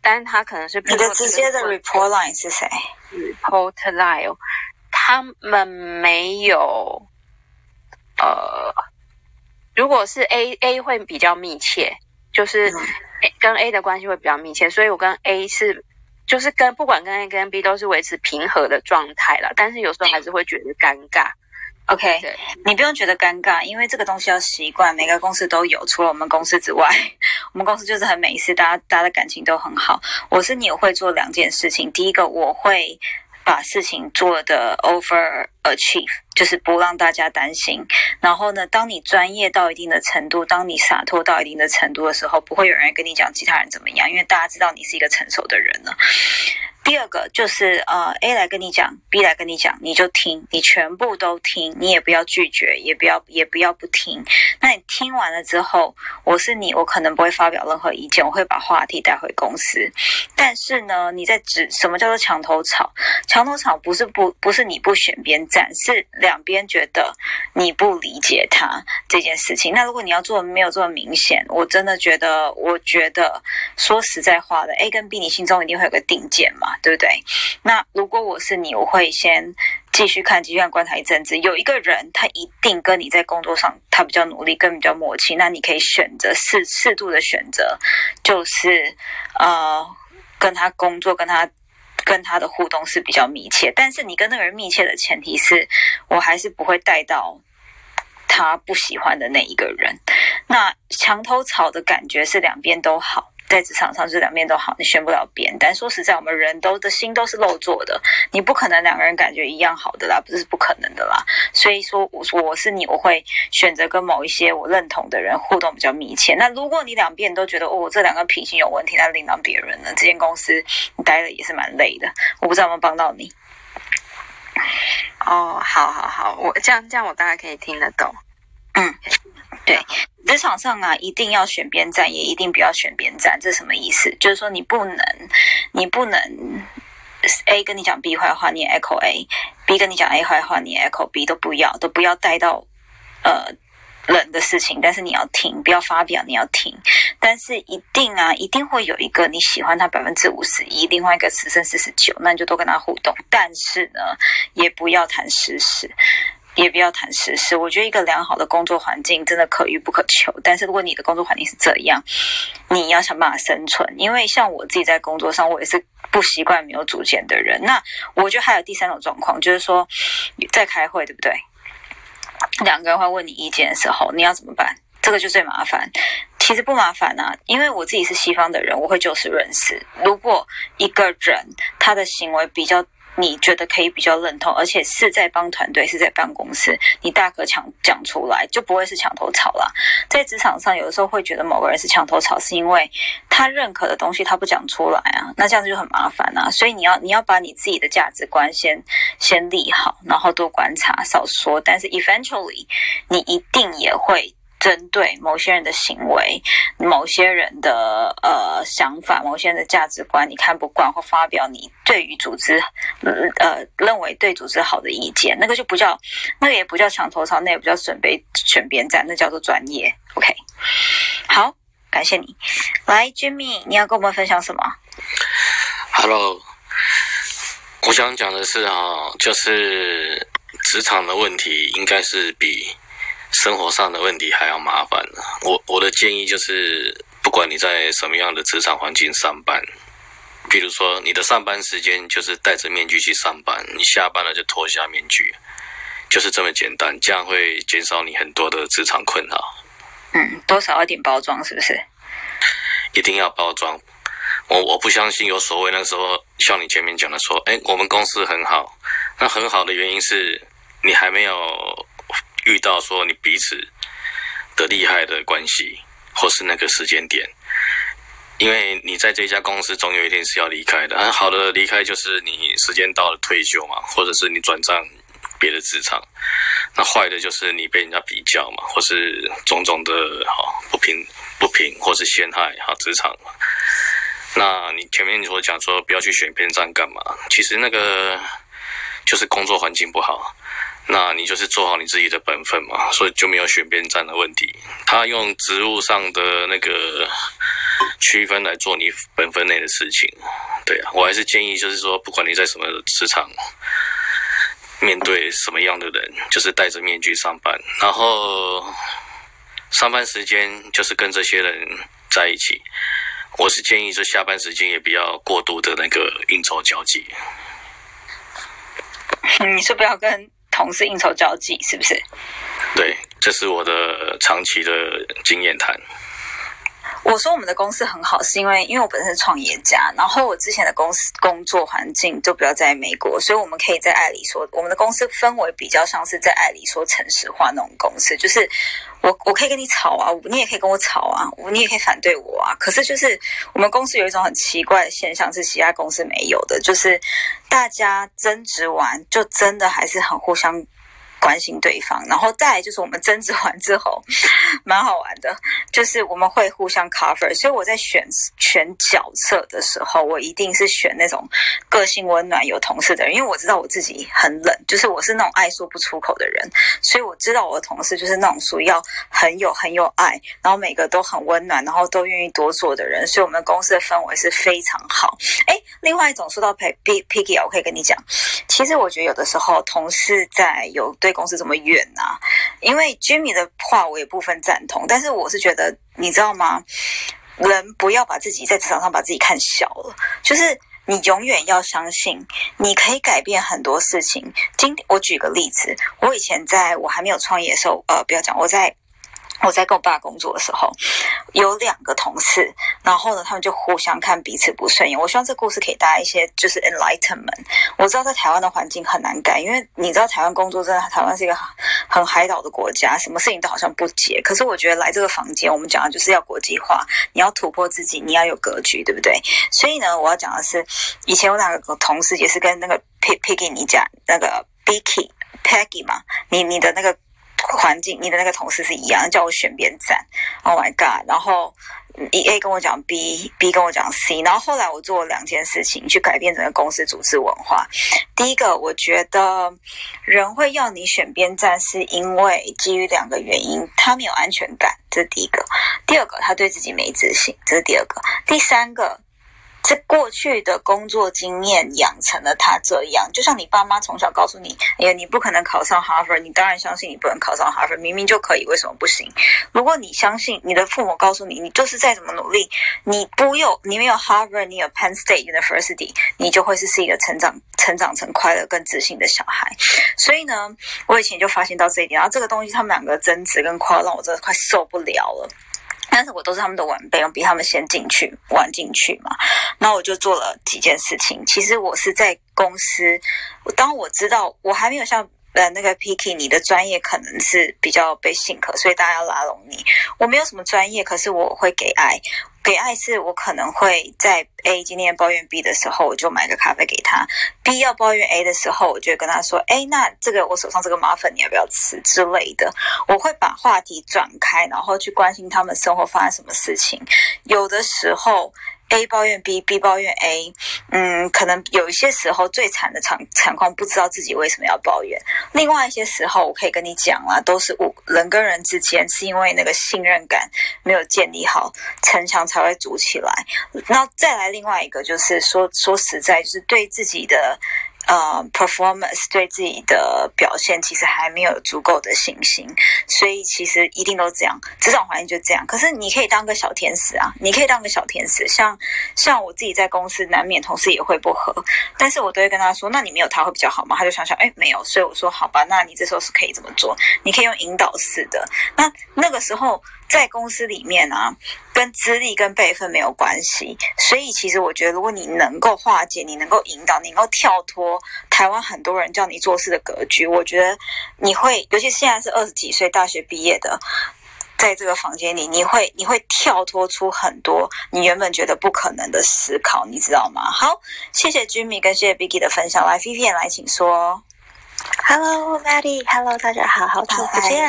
但是他可能是你的直接的 report line 是谁？report line。他们没有，呃，如果是 A A 会比较密切，就是跟 A 的关系会比较密切，所以我跟 A 是就是跟不管跟 A 跟 B 都是维持平和的状态了，但是有时候还是会觉得尴尬。OK，你不用觉得尴尬，因为这个东西要习惯，每个公司都有，除了我们公司之外，[laughs] 我们公司就是很美式，大家大家的感情都很好。我是你会做两件事情，第一个我会。把事情做的 over achieve，就是不让大家担心。然后呢，当你专业到一定的程度，当你洒脱到一定的程度的时候，不会有人跟你讲其他人怎么样，因为大家知道你是一个成熟的人了。第二个就是呃，A 来跟你讲，B 来跟你讲，你就听，你全部都听，你也不要拒绝，也不要也不要不听。那你听完了之后，我是你，我可能不会发表任何意见，我会把话题带回公司。但是呢，你在指什么叫做墙头草？墙头草不是不不是你不选边站，是两边觉得你不理解他这件事情。那如果你要做没有这么明显，我真的觉得，我觉得说实在话的，A 跟 B，你心中一定会有个定见嘛。对不对？那如果我是你，我会先继续看，继续观察一阵子。有一个人，他一定跟你在工作上他比较努力，跟比较默契，那你可以选择适适度的选择，就是呃，跟他工作，跟他跟他的互动是比较密切。但是你跟那个人密切的前提是，我还是不会带到他不喜欢的那一个人。那墙头草的感觉是两边都好。在职场上，这两面都好，你选不了边。但说实在，我们人都的心都是肉做的，你不可能两个人感觉一样好的啦，不是不可能的啦。所以说，我我是你，我会选择跟某一些我认同的人互动比较密切。那如果你两边都觉得哦，这两个品性有问题，那另当别人了。这间公司你待的也是蛮累的，我不知道有没有帮到你。哦，好好好，我这样这样我大概可以听得懂。嗯。对，职场上啊，一定要选边站，也一定不要选边站。这是什么意思？就是说你不能，你不能 A 跟你讲 B 坏话，你 echo A；B 跟你讲 A 坏话，你 echo B，都不要，都不要带到呃人的事情。但是你要听，不要发表，你要听。但是一定啊，一定会有一个你喜欢他百分之五十一，另外一个只剩四十九，那你就多跟他互动。但是呢，也不要谈事实。也不要谈实事。我觉得一个良好的工作环境真的可遇不可求。但是如果你的工作环境是这样，你要想办法生存。因为像我自己在工作上，我也是不习惯没有主见的人。那我觉得还有第三种状况，就是说在开会，对不对？两个人会问你意见的时候，你要怎么办？这个就最麻烦。其实不麻烦啊，因为我自己是西方的人，我会就事论事。如果一个人他的行为比较你觉得可以比较认同，而且是在帮团队，是在办公室，你大可讲讲出来，就不会是墙头草啦。在职场上，有的时候会觉得某个人是墙头草，是因为他认可的东西他不讲出来啊，那这样子就很麻烦啊。所以你要你要把你自己的价值观先先立好，然后多观察，少说。但是 eventually，你一定也会。针对某些人的行为、某些人的呃想法、某些人的价值观，你看不惯或发表你对于组织呃认为对组织好的意见，那个就不叫，那个也不叫墙头草，那也不叫准备选边站，那叫做专业。OK，好，感谢你。来，Jimmy，你要跟我们分享什么？Hello，我想讲的是啊，就是职场的问题，应该是比。生活上的问题还要麻烦呢。我我的建议就是，不管你在什么样的职场环境上班，比如说你的上班时间就是戴着面具去上班，你下班了就脱下面具，就是这么简单。这样会减少你很多的职场困扰。嗯，多少一点包装是不是？一定要包装。我我不相信有所谓那时候像你前面讲的说，哎，我们公司很好。那很好的原因是你还没有。遇到说你彼此的厉害的关系，或是那个时间点，因为你在这家公司总有一天是要离开的。很好的离开就是你时间到了退休嘛，或者是你转战别的职场。那坏的就是你被人家比较嘛，或是种种的哈不平不平，或是陷害哈职场。那你前面你所讲说不要去选边站干嘛？其实那个就是工作环境不好。那你就是做好你自己的本分嘛，所以就没有选边站的问题。他用职务上的那个区分来做你本分内的事情，对啊，我还是建议就是说，不管你在什么职场，面对什么样的人，就是戴着面具上班，然后上班时间就是跟这些人在一起。我是建议，就下班时间也不要过度的那个应酬交际。[laughs] 你是不要跟？同事应酬交际是不是？对，这是我的长期的经验谈。我说我们的公司很好，是因为因为我本身是创业家，然后我之前的公司工作环境就比较在美国，所以我们可以在爱里说，我们的公司氛围比较像是在爱里说城市化那种公司，就是我我可以跟你吵啊，你也可以跟我吵啊，你也可以反对我啊。可是就是我们公司有一种很奇怪的现象，是其他公司没有的，就是大家争执完就真的还是很互相。关心对方，然后再来就是我们争执完之后，[laughs] 蛮好玩的，就是我们会互相 cover。所以我在选选角色的时候，我一定是选那种个性温暖、有同事的人，因为我知道我自己很冷，就是我是那种爱说不出口的人，所以我知道我的同事就是那种属于要很有很有爱，然后每个都很温暖，然后都愿意多做的人。所以我们公司的氛围是非常好。哎，另外一种说到 P P Piggy，我可以跟你讲，其实我觉得有的时候同事在有对。公司这么远呐？因为 Jimmy 的话我也部分赞同，但是我是觉得，你知道吗？人不要把自己在职场上把自己看小了，就是你永远要相信，你可以改变很多事情。今我举个例子，我以前在我还没有创业的时候，呃，不要讲我在。我在跟我爸工作的时候，有两个同事，然后呢，他们就互相看彼此不顺眼。我希望这故事可以带来一些就是 enlightenment。我知道在台湾的环境很难改，因为你知道台湾工作真的，台湾是一个很海岛的国家，什么事情都好像不结。可是我觉得来这个房间，我们讲的就是要国际化，你要突破自己，你要有格局，对不对？所以呢，我要讲的是，以前有两个同事也是跟那个 Piggy 你讲那个 Bicky Peggy 嘛，你你的那个。环境，你的那个同事是一样，叫我选边站。Oh my god！然后 A 跟我讲 B，B 跟我讲 C。然后后来我做了两件事情，去改变整个公司组织文化。第一个，我觉得人会要你选边站，是因为基于两个原因：他没有安全感，这是第一个；第二个，他对自己没自信，这是第二个；第三个。这过去的工作经验养成了他这样，就像你爸妈从小告诉你：“哎呀，你不可能考上哈佛。”你当然相信你不能考上哈佛，明明就可以，为什么不行？如果你相信你的父母告诉你，你就是再怎么努力，你不有你没有哈佛，你有 Penn State University，你就会是是一个成长成长成快乐、更自信的小孩。所以呢，我以前就发现到这一点，然后这个东西他们两个争执跟夸，让我真的快受不了了。但是我都是他们的晚辈，我比他们先进去玩进去嘛。那我就做了几件事情。其实我是在公司，当我知道我还没有像呃那个 Picky，你的专业可能是比较被信可，所以大家要拉拢你。我没有什么专业，可是我会给爱。给爱是我可能会在 A 今天抱怨 B 的时候，我就买个咖啡给他；B 要抱怨 A 的时候，我就跟他说：“哎，那这个我手上这个麻粉你要不要吃之类的？”我会把话题转开，然后去关心他们生活发生什么事情。有的时候。A 抱怨 B，B 抱怨 A，嗯，可能有一些时候最惨的场情况，不知道自己为什么要抱怨。另外一些时候，我可以跟你讲啦，都是我人跟人之间是因为那个信任感没有建立好，城墙才会筑起来。那再来另外一个，就是说说实在，就是对自己的。呃，performance 对自己的表现其实还没有足够的信心，所以其实一定都这样，职场环境就这样。可是你可以当个小天使啊，你可以当个小天使，像像我自己在公司难免同事也会不和，但是我都会跟他说，那你没有他会比较好吗？他就想想，哎，没有，所以我说好吧，那你这时候是可以这么做，你可以用引导式的，那那个时候。在公司里面啊，跟资历跟辈分没有关系，所以其实我觉得，如果你能够化解，你能够引导，你能够跳脱台湾很多人叫你做事的格局，我觉得你会，尤其现在是二十几岁大学毕业的，在这个房间里，你会你会跳脱出很多你原本觉得不可能的思考，你知道吗？好，谢谢 Jimmy 跟谢谢 Biggy 的分享，来 Vivian 来，请说。Hello，Maddie，Hello，大家好，好久不见。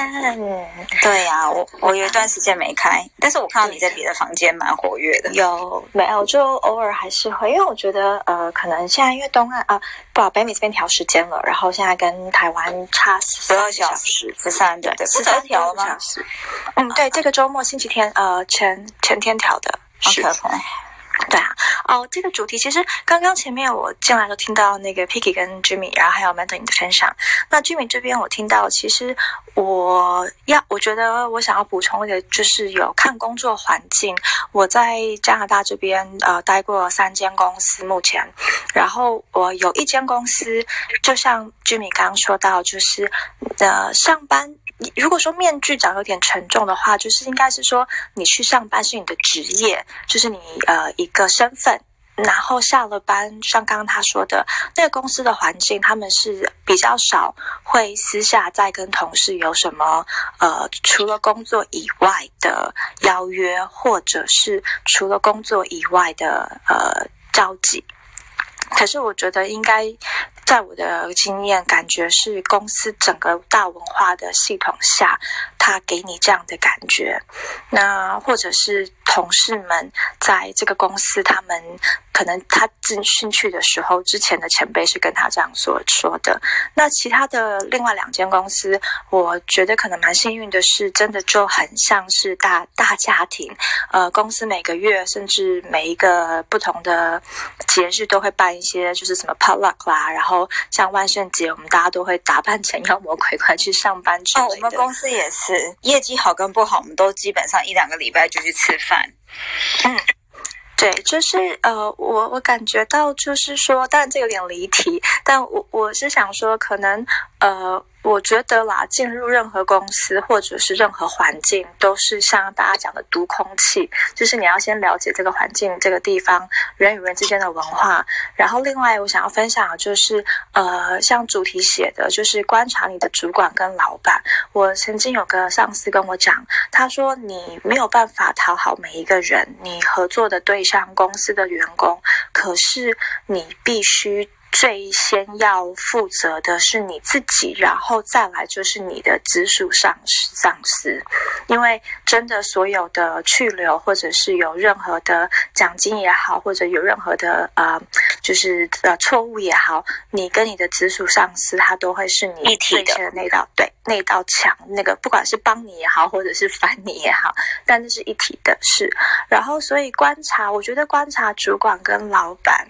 对呀，我我有一段时间没开，但是我看到你在别的房间蛮活跃的。有没有？就偶尔还是会，因为我觉得呃，可能现在因为东岸啊，不，北美这边调时间了，然后现在跟台湾差十二小时，十三对对，十三调了吗？嗯，对，这个周末星期天呃前前天调的。是。对啊，哦，这个主题其实刚刚前面我进来都听到那个 Picky 跟 Jimmy，然后还有 Madeline 的分享。那 Jimmy 这边我听到，其实我要我觉得我想要补充一个，就是有看工作环境。我在加拿大这边呃待过三间公司，目前，然后我有一间公司，就像 Jimmy 刚刚说到，就是呃上班。如果说面具长有点沉重的话，就是应该是说你去上班是你的职业，就是你呃一个身份。然后下了班，像刚刚他说的那个公司的环境，他们是比较少会私下再跟同事有什么呃除了工作以外的邀约，或者是除了工作以外的呃交集。可是我觉得应该。在我的经验，感觉是公司整个大文化的系统下，他给你这样的感觉。那或者是同事们在这个公司，他们可能他进进去的时候，之前的前辈是跟他这样所说的。那其他的另外两间公司，我觉得可能蛮幸运的是，真的就很像是大大家庭。呃，公司每个月甚至每一个不同的节日都会办一些，就是什么 potluck 啦，然后。像万圣节，我们大家都会打扮成妖魔鬼怪去上班之类的。哦，我们公司也是，业绩好跟不好，我们都基本上一两个礼拜就去吃饭。嗯，对，就是呃，我我感觉到就是说，当然这有点离题，但我我是想说，可能呃。我觉得啦，进入任何公司或者是任何环境，都是像大家讲的读空气，就是你要先了解这个环境、这个地方人与人之间的文化。然后，另外我想要分享的就是，呃，像主题写的，就是观察你的主管跟老板。我曾经有个上司跟我讲，他说你没有办法讨好每一个人，你合作的对象、公司的员工，可是你必须。最先要负责的是你自己，然后再来就是你的直属上司。上司，因为真的所有的去留，或者是有任何的奖金也好，或者有任何的呃，就是呃错误也好，你跟你的直属上司，他都会是你最先的那道对那道墙，那个不管是帮你也好，或者是烦你也好，但这是一体的事。然后，所以观察，我觉得观察主管跟老板。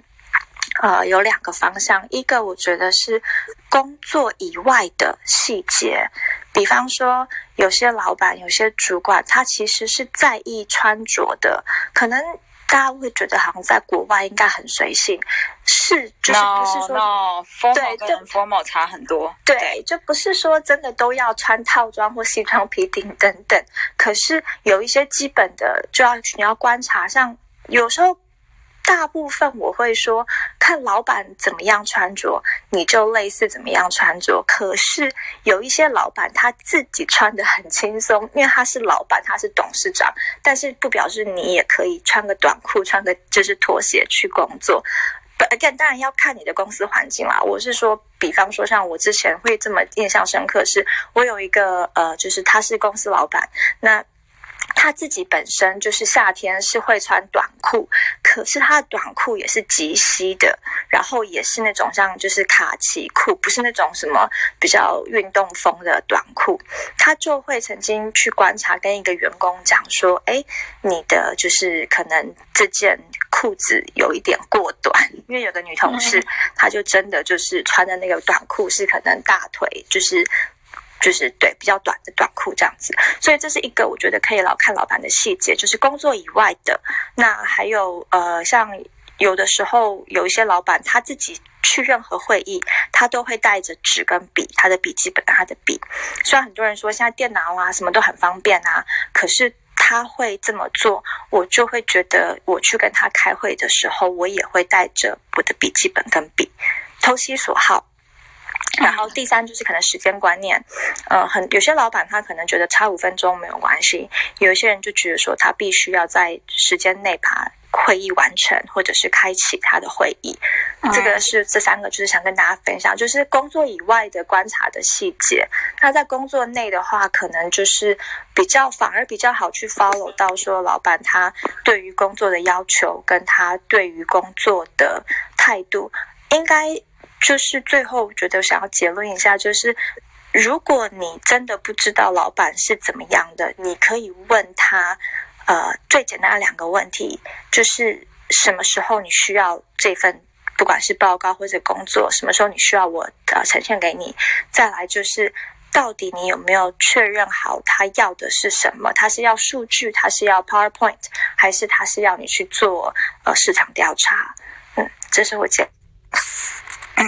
呃，有两个方向，一个我觉得是工作以外的细节，比方说有些老板、有些主管，他其实是在意穿着的，可能。大家会觉得好像在国外应该很随性，是就是不是说 no, formal 对跟就 formal 差很多。对，就不是说真的都要穿套装或西装皮顶等等，可是有一些基本的就要你要观察，像有时候。大部分我会说，看老板怎么样穿着，你就类似怎么样穿着。可是有一些老板他自己穿的很轻松，因为他是老板，他是董事长，但是不表示你也可以穿个短裤、穿个就是拖鞋去工作。But again，当然要看你的公司环境啦。我是说，比方说像我之前会这么印象深刻，是我有一个呃，就是他是公司老板，那。他自己本身就是夏天是会穿短裤，可是他的短裤也是及膝的，然后也是那种像就是卡其裤，不是那种什么比较运动风的短裤。他就会曾经去观察，跟一个员工讲说：“哎，你的就是可能这件裤子有一点过短，因为有个女同事，她就真的就是穿的那个短裤是可能大腿就是。”就是对比较短的短裤这样子，所以这是一个我觉得可以老看老板的细节，就是工作以外的。那还有呃，像有的时候有一些老板他自己去任何会议，他都会带着纸跟笔，他的笔记本、他的笔。虽然很多人说现在电脑啊什么都很方便啊，可是他会这么做，我就会觉得我去跟他开会的时候，我也会带着我的笔记本跟笔，投其所好。然后第三就是可能时间观念，呃，很有些老板他可能觉得差五分钟没有关系，有一些人就觉得说他必须要在时间内把会议完成，或者是开启他的会议。这个是这三个，就是想跟大家分享，就是工作以外的观察的细节。那在工作内的话，可能就是比较反而比较好去 follow 到说老板他对于工作的要求，跟他对于工作的态度，应该。就是最后觉得想要结论一下，就是如果你真的不知道老板是怎么样的，你可以问他，呃，最简单的两个问题，就是什么时候你需要这份，不管是报告或者工作，什么时候你需要我呃呈现给你，再来就是到底你有没有确认好他要的是什么？他是要数据，他是要 PowerPoint，还是他是要你去做呃市场调查？嗯，这是我讲。嗯，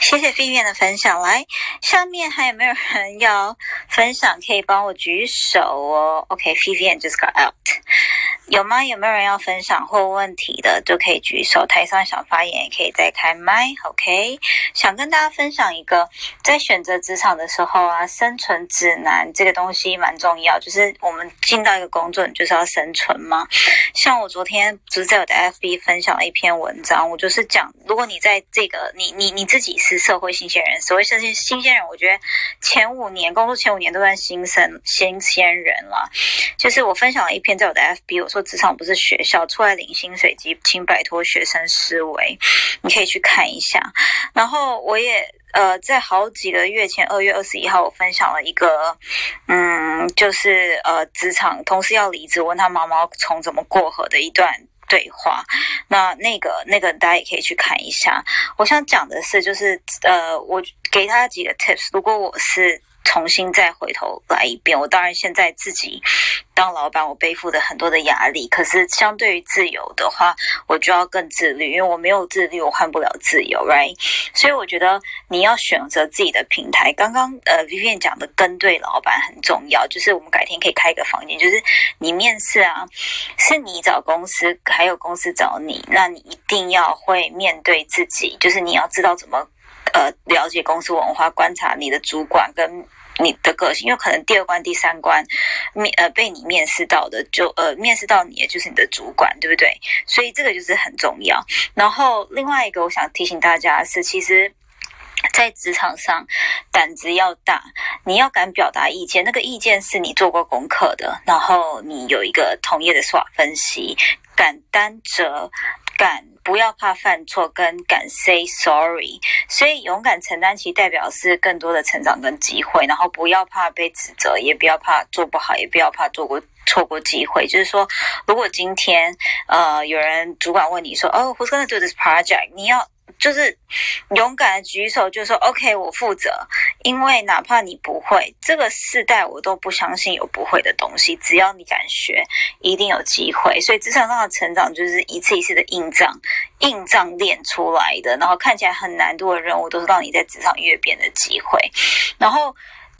谢谢菲菲的分享。来，下面还有没有人要分享？可以帮我举手哦。OK，Vivian just got out。[laughs] 有吗？有没有人要分享或问题的，就可以举手。台上想发言也可以再开麦。OK，想跟大家分享一个，在选择职场的时候啊，生存指南这个东西蛮重要。就是我们进到一个工作，你就是要生存嘛。像我昨天不是在我的 FB 分享了一篇文章，我就是讲，如果你在这个你你你自己是社会新鲜人，所谓社会新鲜人，我觉得前五年工作前五年都算新生新鲜人了。就是我分享了一篇在我的 FB，我说。职场不是学校，出来领薪水，及请摆脱学生思维。你可以去看一下。然后我也呃，在好几个月前，二月二十一号，我分享了一个，嗯，就是呃，职场同事要离职，问他毛毛虫怎么过河的一段对话。那那个那个大家也可以去看一下。我想讲的是，就是呃，我给他几个 tips。如果我是重新再回头来一遍，我当然现在自己当老板，我背负的很多的压力。可是相对于自由的话，我就要更自律，因为我没有自律，我换不了自由，right？所以我觉得你要选择自己的平台。刚刚呃，Vivian 讲的跟对老板很重要，就是我们改天可以开一个房间，就是你面试啊，是你找公司，还有公司找你，那你一定要会面对自己，就是你要知道怎么。呃，了解公司文化，观察你的主管跟你的个性，因为可能第二关、第三关面呃被你面试到的，就呃面试到你也就是你的主管，对不对？所以这个就是很重要。然后另外一个，我想提醒大家的是，其实，在职场上胆子要大，你要敢表达意见，那个意见是你做过功课的，然后你有一个同业的说法分析，敢担责。敢不要怕犯错，跟敢 say sorry，所以勇敢承担其代表是更多的成长跟机会，然后不要怕被指责，也不要怕做不好，也不要怕做过错过机会。就是说，如果今天呃有人主管问你说，哦，who's gonna do this project？你要就是勇敢的举手，就说 OK，我负责。因为哪怕你不会，这个世代我都不相信有不会的东西，只要你敢学，一定有机会。所以职场上的成长就是一次一次的硬仗，硬仗练出来的。然后看起来很难度的任务，都是让你在职场阅变的机会。然后。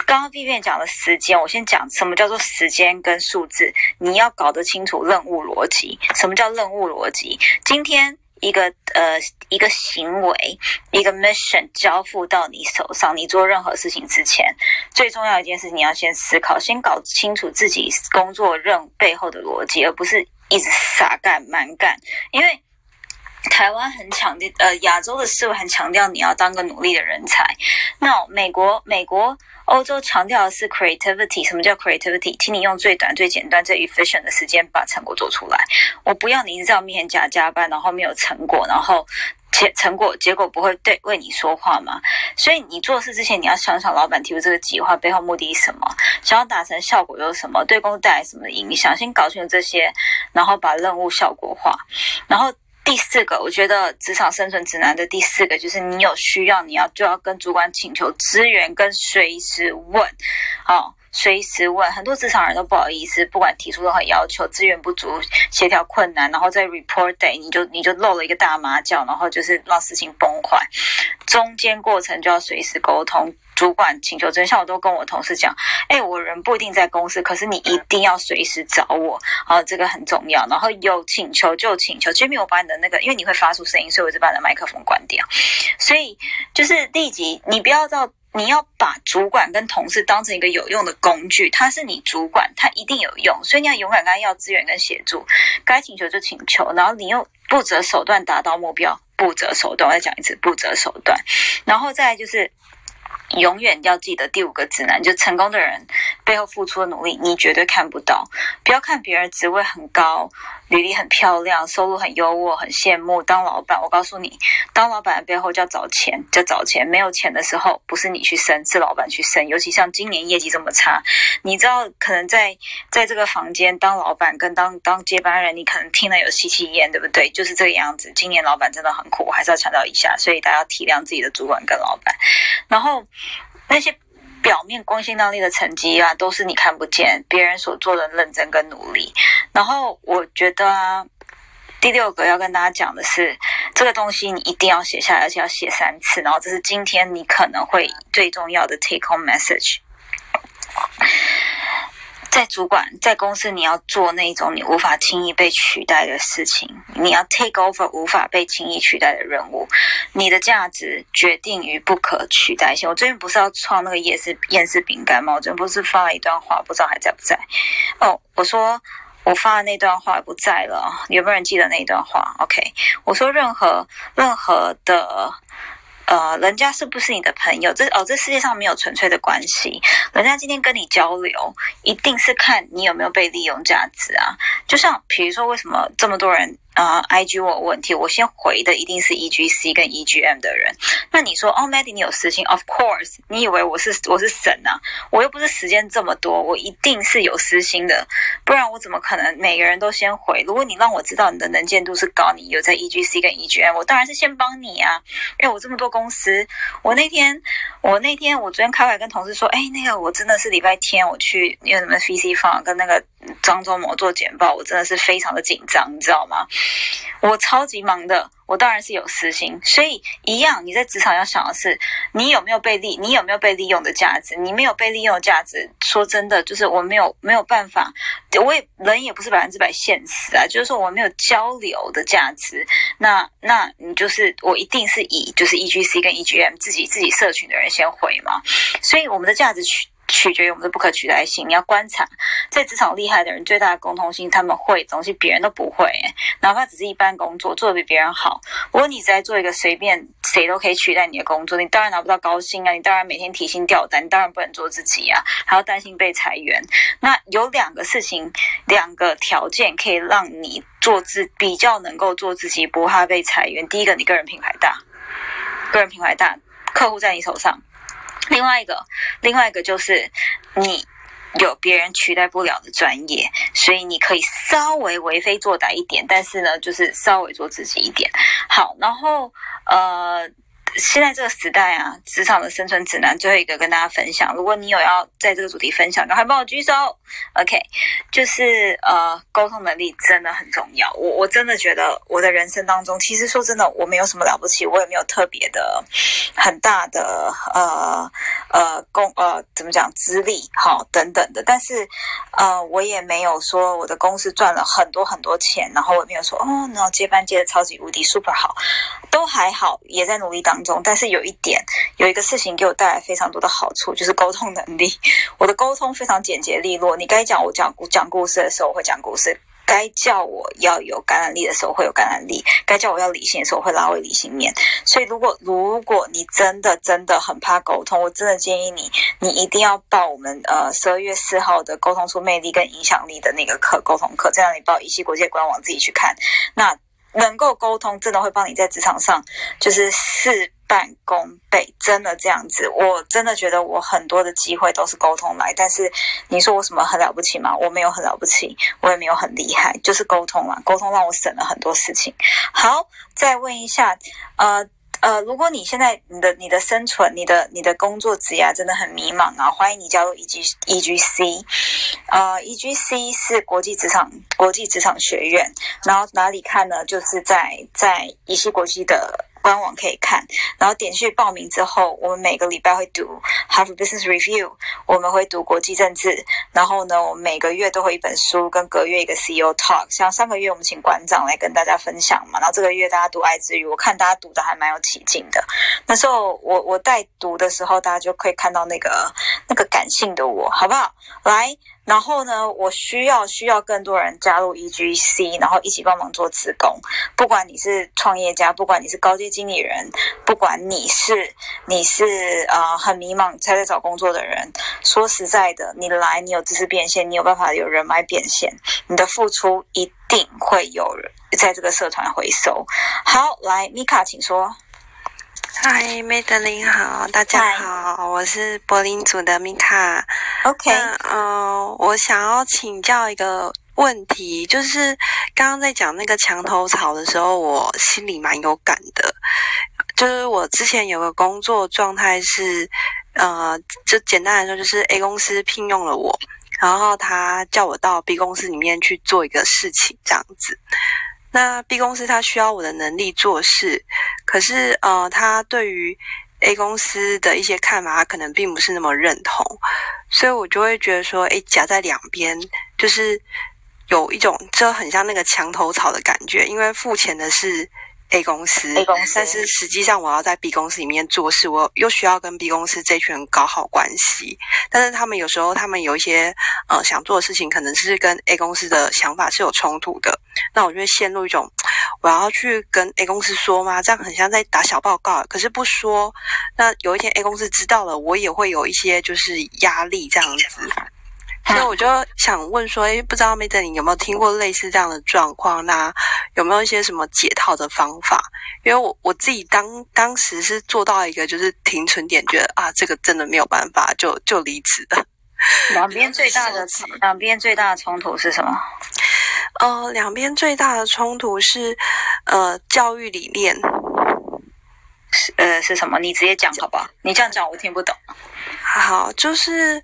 刚刚阅辩讲的时间，我先讲什么叫做时间跟数字。你要搞得清楚任务逻辑。什么叫任务逻辑？今天一个呃一个行为，一个 mission 交付到你手上，你做任何事情之前，最重要一件事，你要先思考，先搞清楚自己工作任背后的逻辑，而不是一直傻干蛮干。因为台湾很强调，呃，亚洲的思维很强调你要当个努力的人才。那美国，美国。欧洲强调的是 creativity，什么叫 creativity？请你用最短、最简单、最 efficient 的时间把成果做出来。我不要你一直在面前假加班，然后没有成果，然后结成果结果不会对为你说话嘛？所以你做事之前，你要想想老板提出这个计划背后目的是什么，想要达成效果又是什么，对公司带来什么影响？先搞清楚这些，然后把任务效果化，然后。第四个，我觉得职场生存指南的第四个就是，你有需要，你要就要跟主管请求资源，跟随时问，好，随时问。很多职场人都不好意思，不管提出任何要求，资源不足、协调困难，然后在 report day 你就你就漏了一个大马脚，然后就是让事情崩坏，中间过程就要随时沟通。主管请求真相，我都跟我同事讲，哎，我人不一定在公司，可是你一定要随时找我，啊，这个很重要。然后有请求就请求，Jimmy，我把你的那个，因为你会发出声音，所以我就把你的麦克风关掉。所以就是立即，你不要到，你要把主管跟同事当成一个有用的工具，他是你主管，他一定有用，所以你要勇敢跟他要资源跟协助，该请求就请求，然后你又不择手段达到目标，不择手段，我再讲一次，不择手段，然后再就是。永远要记得第五个指南，就成功的人背后付出的努力，你绝对看不到。不要看别人职位很高。履历很漂亮，收入很优渥，很羡慕当老板。我告诉你，当老板的背后叫找钱，叫找钱。没有钱的时候，不是你去生，是老板去生。尤其像今年业绩这么差，你知道，可能在在这个房间当老板跟当当接班人，你可能听了有吸气烟，对不对？就是这个样子。今年老板真的很苦，我还是要强调一下，所以大家体谅自己的主管跟老板。然后那些。表面光鲜亮丽的成绩啊，都是你看不见别人所做的认真跟努力。然后我觉得，第六个要跟大家讲的是，这个东西你一定要写下来，而且要写三次。然后这是今天你可能会最重要的 take home message。在主管在公司，你要做那种你无法轻易被取代的事情，你要 take over 无法被轻易取代的任务。你的价值决定于不可取代性。我最近不是要创那个夜市夜市饼干吗？我最近不是发了一段话，不知道还在不在？哦，我说我发的那段话不在了，有没有人记得那段话？OK，我说任何任何的。呃，人家是不是你的朋友？这哦，这世界上没有纯粹的关系。人家今天跟你交流，一定是看你有没有被利用价值啊。就像比如说，为什么这么多人？啊，I G 我问题，我先回的一定是 E G C 跟 E G M 的人。那你说，哦，Maddy 你有私心？Of course，你以为我是我是神啊？我又不是时间这么多，我一定是有私心的，不然我怎么可能每个人都先回？如果你让我知道你的能见度是高，你有在 E G C 跟 E G M，我当然是先帮你啊，因为我这么多公司，我那天我那天我昨天开会跟同事说，哎，那个我真的是礼拜天我去因为什么 V C 放跟那个张忠谋做简报，我真的是非常的紧张，你知道吗？我超级忙的，我当然是有私心，所以一样，你在职场要想的是，你有没有被利，你有没有被利用的价值？你没有被利用的价值，说真的，就是我没有没有办法，我也人也不是百分之百现实啊，就是说我没有交流的价值，那那你就是我一定是以就是 E G C 跟 E G M 自己自己社群的人先回嘛，所以我们的价值取。决于我们的不可取代性。你要观察，在职场厉害的人最大的共通性，他们会东西别人都不会，哪怕只是一般工作做的比别人好。如果你在做一个随便谁都可以取代你的工作，你当然拿不到高薪啊，你当然每天提心吊胆，你当然不能做自己啊，还要担心被裁员。那有两个事情，两个条件可以让你做自比较能够做自己，不怕被裁员。第一个，你个人品牌大，个人品牌大，客户在你手上。另外一个，另外一个就是你有别人取代不了的专业，所以你可以稍微为非作歹一点，但是呢，就是稍微做自己一点。好，然后呃。现在这个时代啊，职场的生存指南最后一个跟大家分享。如果你有要在这个主题分享，赶快帮我举手。OK，就是呃，沟通能力真的很重要。我我真的觉得我的人生当中，其实说真的，我没有什么了不起，我也没有特别的很大的呃呃工呃怎么讲资历哈等等的。但是呃，我也没有说我的公司赚了很多很多钱，然后我也没有说哦，然后接班接的超级无敌 super 好，都还好，也在努力当。但是有一点，有一个事情给我带来非常多的好处，就是沟通能力。我的沟通非常简洁利落，你该讲我讲讲故事的时候，我会讲故事；该叫我要有感染力的时候，会有感染力；该叫我要理性的时候，会拉回理性面。所以，如果如果你真的真的很怕沟通，我真的建议你，你一定要报我们呃十二月四号的沟通出魅力跟影响力的那个课，沟通课。这样你报一期国际官网自己去看。那。能够沟通，真的会帮你在职场上就是事半功倍，真的这样子。我真的觉得我很多的机会都是沟通来，但是你说我什么很了不起吗？我没有很了不起，我也没有很厉害，就是沟通嘛。沟通让我省了很多事情。好，再问一下，呃。呃，如果你现在你的你的生存，你的你的工作职业真的很迷茫啊，欢迎你加入 E G E G C，呃，E G C 是国际职场国际职场学院，然后哪里看呢？就是在在宜西国际的。官网可以看，然后点去报名之后，我们每个礼拜会读 Harvard Business Review，我们会读国际政治，然后呢，我们每个月都会一本书，跟隔月一个 CEO Talk。像上个月我们请馆长来跟大家分享嘛，然后这个月大家读爱之语，我看大家读的还蛮有起劲的。那时候我我在读的时候，大家就可以看到那个那个感性的我，好不好？来。然后呢，我需要需要更多人加入 EGC，然后一起帮忙做职工。不管你是创业家，不管你是高阶经理人，不管你是你是呃很迷茫才在找工作的人，说实在的，你来你有知识变现，你有办法有人脉变现，你的付出一定会有人在这个社团回收。好，来米卡，请说。嗨，梅德林好，大家好，我是柏林组的米卡。OK，嗯，我想要请教一个问题，就是刚刚在讲那个墙头草的时候，我心里蛮有感的。就是我之前有个工作状态是，呃，就简单来说，就是 A 公司聘用了我，然后他叫我到 B 公司里面去做一个事情，这样子。那 B 公司它需要我的能力做事，可是呃，他对于 A 公司的一些看法，他可能并不是那么认同，所以我就会觉得说，哎，夹在两边，就是有一种这很像那个墙头草的感觉，因为付钱的是。A 公司，A 公司，但是实际上我要在 B 公司里面做事，我又需要跟 B 公司这群人搞好关系。但是他们有时候他们有一些呃想做的事情，可能是跟 A 公司的想法是有冲突的。那我就会陷入一种我要去跟 A 公司说吗？这样很像在打小报告，可是不说，那有一天 A 公司知道了，我也会有一些就是压力这样子。所以我就想问说，哎，不知道 Made 你有没有听过类似这样的状况？那有没有一些什么解套的方法？因为我我自己当当时是做到一个就是停存点，觉得啊，这个真的没有办法，就就离职了。[laughs] 两边最大的 [laughs] 两边最大的冲突是什么？呃，两边最大的冲突是呃教育理念。是呃是什么？你直接讲好不好？你这样讲我听不懂。好，就是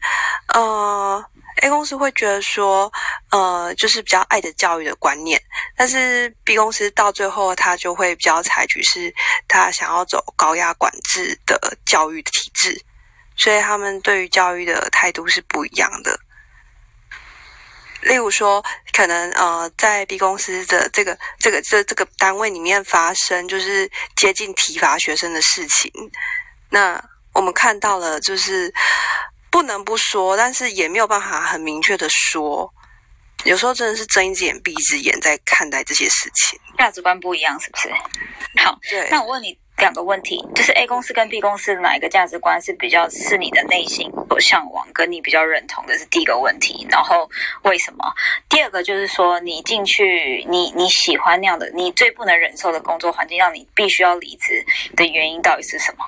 呃。A 公司会觉得说，呃，就是比较爱的教育的观念，但是 B 公司到最后，他就会比较采取是，他想要走高压管制的教育体制，所以他们对于教育的态度是不一样的。例如说，可能呃，在 B 公司的这个这个这这个单位里面发生，就是接近体罚学生的事情，那我们看到了就是。不能不说，但是也没有办法很明确的说。有时候真的是睁一只眼闭一只眼在看待这些事情，价值观不一样，是不是？好，对。那我问你两个问题，就是 A 公司跟 B 公司哪一个价值观是比较是你的内心所向往，跟你比较认同的是第一个问题。然后为什么？第二个就是说，你进去，你你喜欢那样的，你最不能忍受的工作环境，让你必须要离职的原因到底是什么？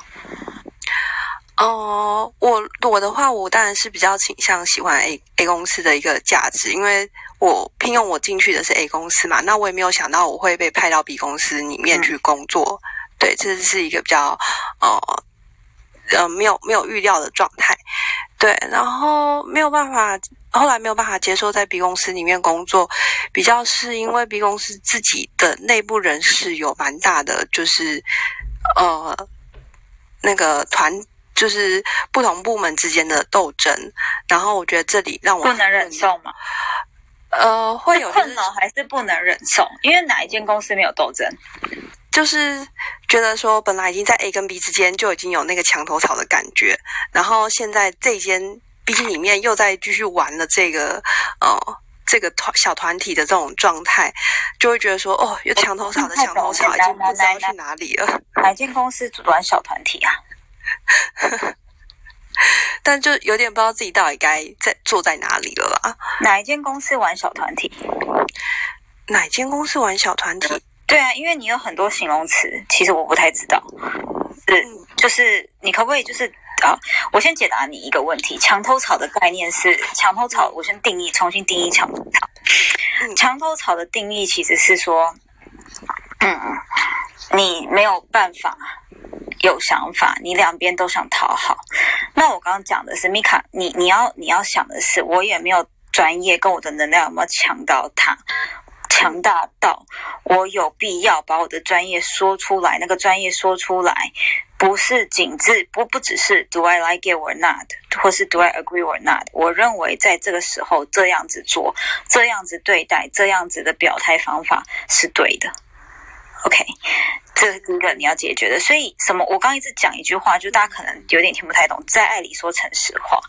哦，我我的话，我当然是比较倾向喜欢 A A 公司的一个价值，因为我聘用我进去的是 A 公司嘛，那我也没有想到我会被派到 B 公司里面去工作，对，这是一个比较呃呃没有没有预料的状态，对，然后没有办法，后来没有办法接受在 B 公司里面工作，比较是因为 B 公司自己的内部人士有蛮大的，就是呃那个团。就是不同部门之间的斗争，然后我觉得这里让我不能忍受吗？呃，会有困扰还是不能忍受？因为哪一间公司没有斗争？就是觉得说，本来已经在 A 跟 B 之间就已经有那个墙头草的感觉，然后现在这间 B 里面又在继续玩了这个呃这个团小团体的这种状态，就会觉得说，哦，有墙头草的墙头草已经不知道去哪里了。哪间公司玩小团体啊？[laughs] 但就有点不知道自己到底该在坐在哪里了啦。哪一间公司玩小团体？哪间公司玩小团体？对啊，因为你有很多形容词，其实我不太知道。嗯，就是你可不可以就是啊？我先解答你一个问题：墙头草的概念是墙头草，我先定义，重新定义墙头草。墙头草的定义其实是说，嗯，你没有办法。有想法，你两边都想讨好。那我刚刚讲的是米卡，你你要你要想的是，我也没有专业，跟我的能量有没有强到他，强大到我有必要把我的专业说出来。那个专业说出来，不是仅致，不不只是 Do I like it or not，或是 Do I agree or not。我认为在这个时候这样子做，这样子对待，这样子的表态方法是对的。OK。这是第一个你要解决的，所以什么？我刚一直讲一句话，就大家可能有点听不太懂，在爱里说诚实话，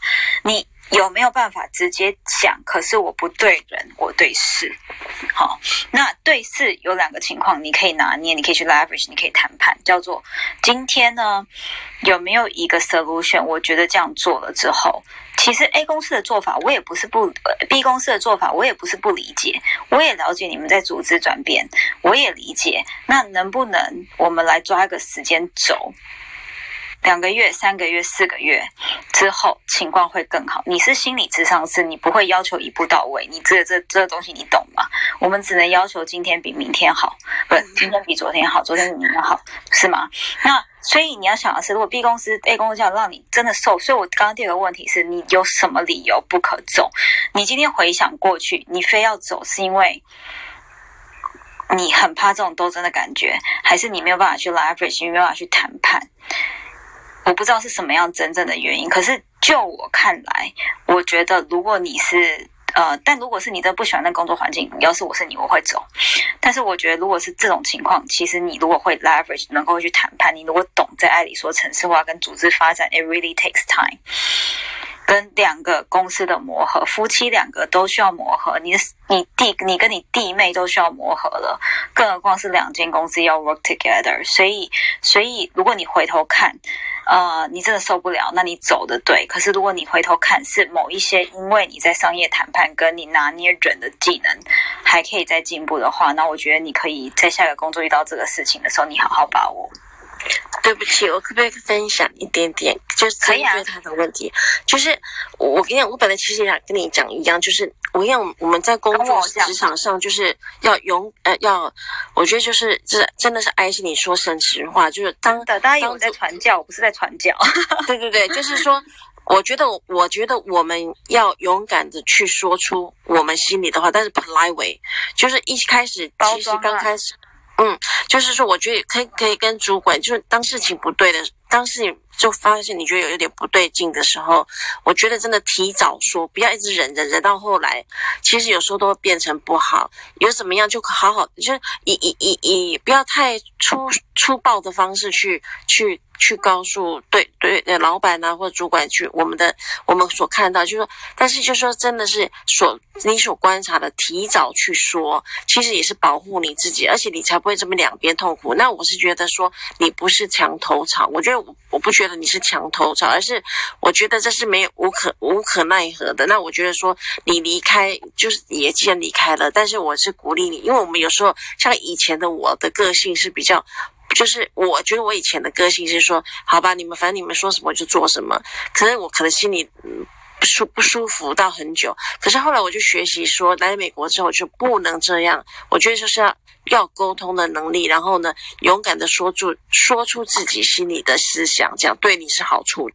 你有没有办法直接讲？可是我不对人，我对事。好，那对事有两个情况，你可以拿捏，你可以去 leverage，你可以谈判，叫做今天呢有没有一个 solution？我觉得这样做了之后。其实 A 公司的做法，我也不是不；B 公司的做法，我也不是不理解。我也了解你们在组织转变，我也理解。那能不能我们来抓一个时间轴？两个月、三个月、四个月之后，情况会更好。你是心理智商师，你不会要求一步到位。你这这这个东西你懂吗？我们只能要求今天比明天好，不，今天比昨天好，昨天比明天好，是吗？那。所以你要想的是，如果 B 公司 A 公司让你真的瘦，所以我刚刚第二个问题是你有什么理由不可走？你今天回想过去，你非要走是因为你很怕这种斗争的感觉，还是你没有办法去 leverage，没有办法去谈判？我不知道是什么样真正的原因。可是就我看来，我觉得如果你是。呃，但如果是你真的不喜欢那工作环境，要是我是你，我会走。但是我觉得，如果是这种情况，其实你如果会 leverage，能够去谈判，你如果懂在爱里说城市化跟组织发展，it really takes time。[laughs] 跟两个公司的磨合，夫妻两个都需要磨合，你你弟你跟你弟妹都需要磨合了，更何况是两间公司要 work together。所以，所以如果你回头看。呃，你真的受不了，那你走的对。可是如果你回头看，是某一些因为你在商业谈判跟你拿捏人的技能还可以再进步的话，那我觉得你可以在下个工作遇到这个事情的时候，你好好把握。对不起，我可不可以分享一点点？就是针对他的问题，就是我跟你讲，我本来其实想跟你讲一样，就是我跟你讲，我们在工作职场上就是要勇呃要，我觉得就是这真的是爱心，你说诚实话，就是当的，大家有在传教，我不是在传教。对对对，就是说，我觉得我觉得我们要勇敢的去说出我们心里的话，但是 polite way，就是一开始其实刚开始。嗯，就是说，我觉得可以可以跟主管，就是当事情不对的，当事情就发现你觉得有一点不对劲的时候，我觉得真的提早说，不要一直忍忍忍到后来，其实有时候都会变成不好。有怎么样就好好，就以以以以不要太粗粗暴的方式去去。去告诉对对老板呐或者主管去我们的我们所看到，就说，但是就说真的是所你所观察的，提早去说，其实也是保护你自己，而且你才不会这么两边痛苦。那我是觉得说你不是墙头草，我觉得我我不觉得你是墙头草，而是我觉得这是没有无可无可奈何的。那我觉得说你离开就是也既然离开了，但是我是鼓励你，因为我们有时候像以前的我的个性是比较。就是我觉得我以前的个性是说，好吧，你们反正你们说什么就做什么。可是我可能心里舒不舒服到很久。可是后来我就学习说，来美国之后就不能这样。我觉得就是要要沟通的能力，然后呢，勇敢的说出说出自己心里的思想，这样对你是好处。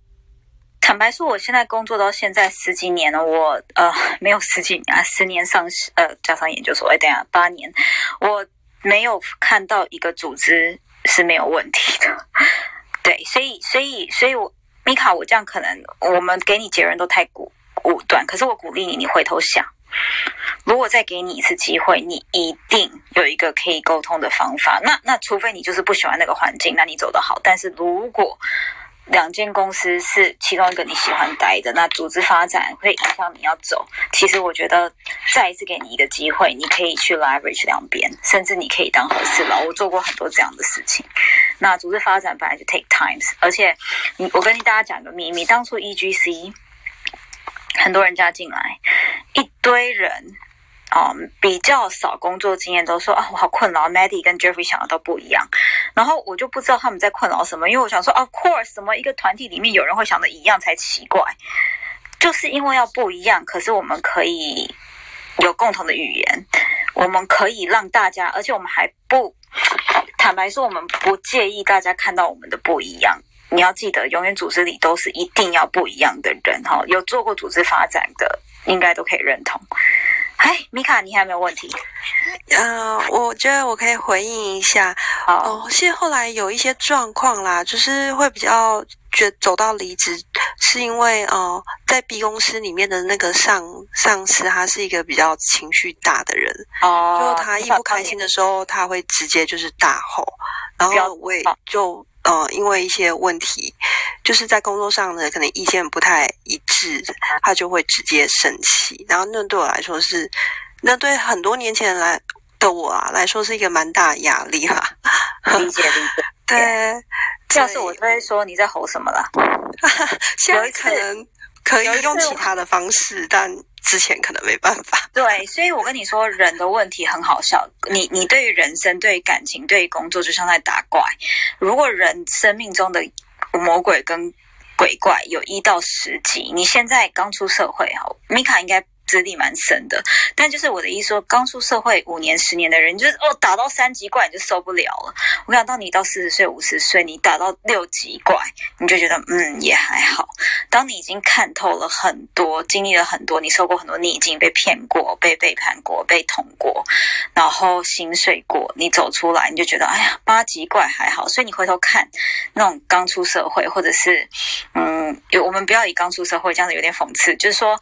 坦白说，我现在工作到现在十几年了，我呃没有十几年啊，十年上呃加上研究所，哎，等下八年，我没有看到一个组织是没有问题的。[laughs] 对，所以所以所以我米卡，我这样可能我们给你结论都太武武断，可是我鼓励你，你回头想，如果再给你一次机会，你一定有一个可以沟通的方法。那那除非你就是不喜欢那个环境，那你走得好。但是如果两间公司是其中一个你喜欢待的，那组织发展会影响你要走。其实我觉得再一次给你一个机会，你可以去 leverage 两边，甚至你可以当和事佬。我做过很多这样的事情。那组织发展本来就 take times，而且你我跟大家讲个秘密，当初 EGC 很多人加进来，一堆人。啊，比较少工作经验都说啊，我好困扰。Maddie 跟 Jeffrey 想的都不一样，然后我就不知道他们在困扰什么，因为我想说，Of course，什么一个团体里面有人会想的一样才奇怪，就是因为要不一样，可是我们可以有共同的语言，我们可以让大家，而且我们还不 [laughs] 坦白说，我们不介意大家看到我们的不一样。你要记得，永远组织里都是一定要不一样的人哈，有做过组织发展的，应该都可以认同。哎，米卡，你还有没有问题？呃，我觉得我可以回应一下。哦，其实后来有一些状况啦，就是会比较觉走到离职，是因为哦，在 B 公司里面的那个上上司，他是一个比较情绪大的人。哦，就他一不开心的时候，他会直接就是大吼，然后我也就。呃，因为一些问题，就是在工作上呢，可能意见不太一致，他就会直接生气。然后那对我来说是，那对很多年前来的我啊来说是一个蛮大压力哈。理解理解。对，要是我就会说你在吼什么了？[laughs] 现在可能可以用其他的方式，但。之前可能没办法，[laughs] 对，所以我跟你说，人的问题很好笑。你你对于人生、对于感情、对于工作，就像在打怪。如果人生命中的魔鬼跟鬼怪有一到十级，你现在刚出社会哈，米卡应该。资历蛮深的，但就是我的意思说，刚出社会五年、十年的人，就是哦，打到三级怪你就受不了了。我想到你到四十岁、五十岁，你打到六级怪，你就觉得嗯也还好。当你已经看透了很多，经历了很多，你受过很多逆境，被骗过、被背叛过、被捅过，然后心碎过，你走出来，你就觉得哎呀，八级怪还好。所以你回头看那种刚出社会，或者是嗯，我们不要以刚出社会这样子有点讽刺，就是说。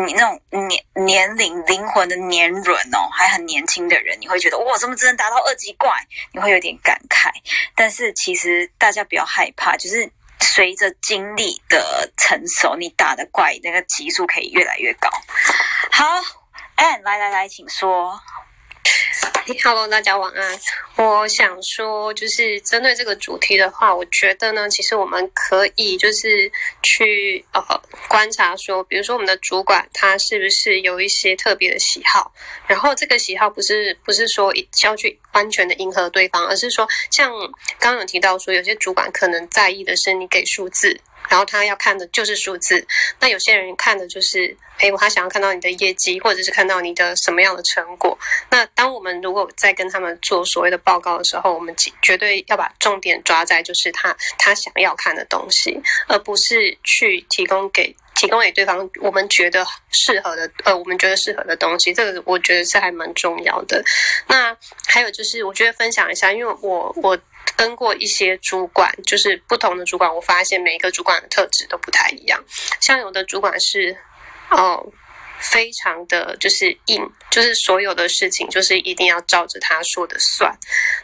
你那种年年龄灵魂的年轮哦，还很年轻的人，你会觉得哇，怎么只能达到二级怪？你会有点感慨。但是其实大家不要害怕，就是随着经历的成熟，你打的怪那个级数可以越来越高。好，An，来来来，请说。[laughs] Hello，大家晚安。我想说，就是针对这个主题的话，我觉得呢，其实我们可以就是去呃观察说，比如说我们的主管他是不是有一些特别的喜好，然后这个喜好不是不是说要去完全的迎合对方，而是说像刚刚有提到说，有些主管可能在意的是你给数字。然后他要看的就是数字，那有些人看的就是，哎，他想要看到你的业绩，或者是看到你的什么样的成果。那当我们如果在跟他们做所谓的报告的时候，我们绝对要把重点抓在就是他他想要看的东西，而不是去提供给提供给对方我们觉得适合的，呃，我们觉得适合的东西。这个我觉得是还蛮重要的。那还有就是，我觉得分享一下，因为我我。跟过一些主管，就是不同的主管，我发现每一个主管的特质都不太一样。像有的主管是，哦，非常的就是硬，就是所有的事情就是一定要照着他说的算。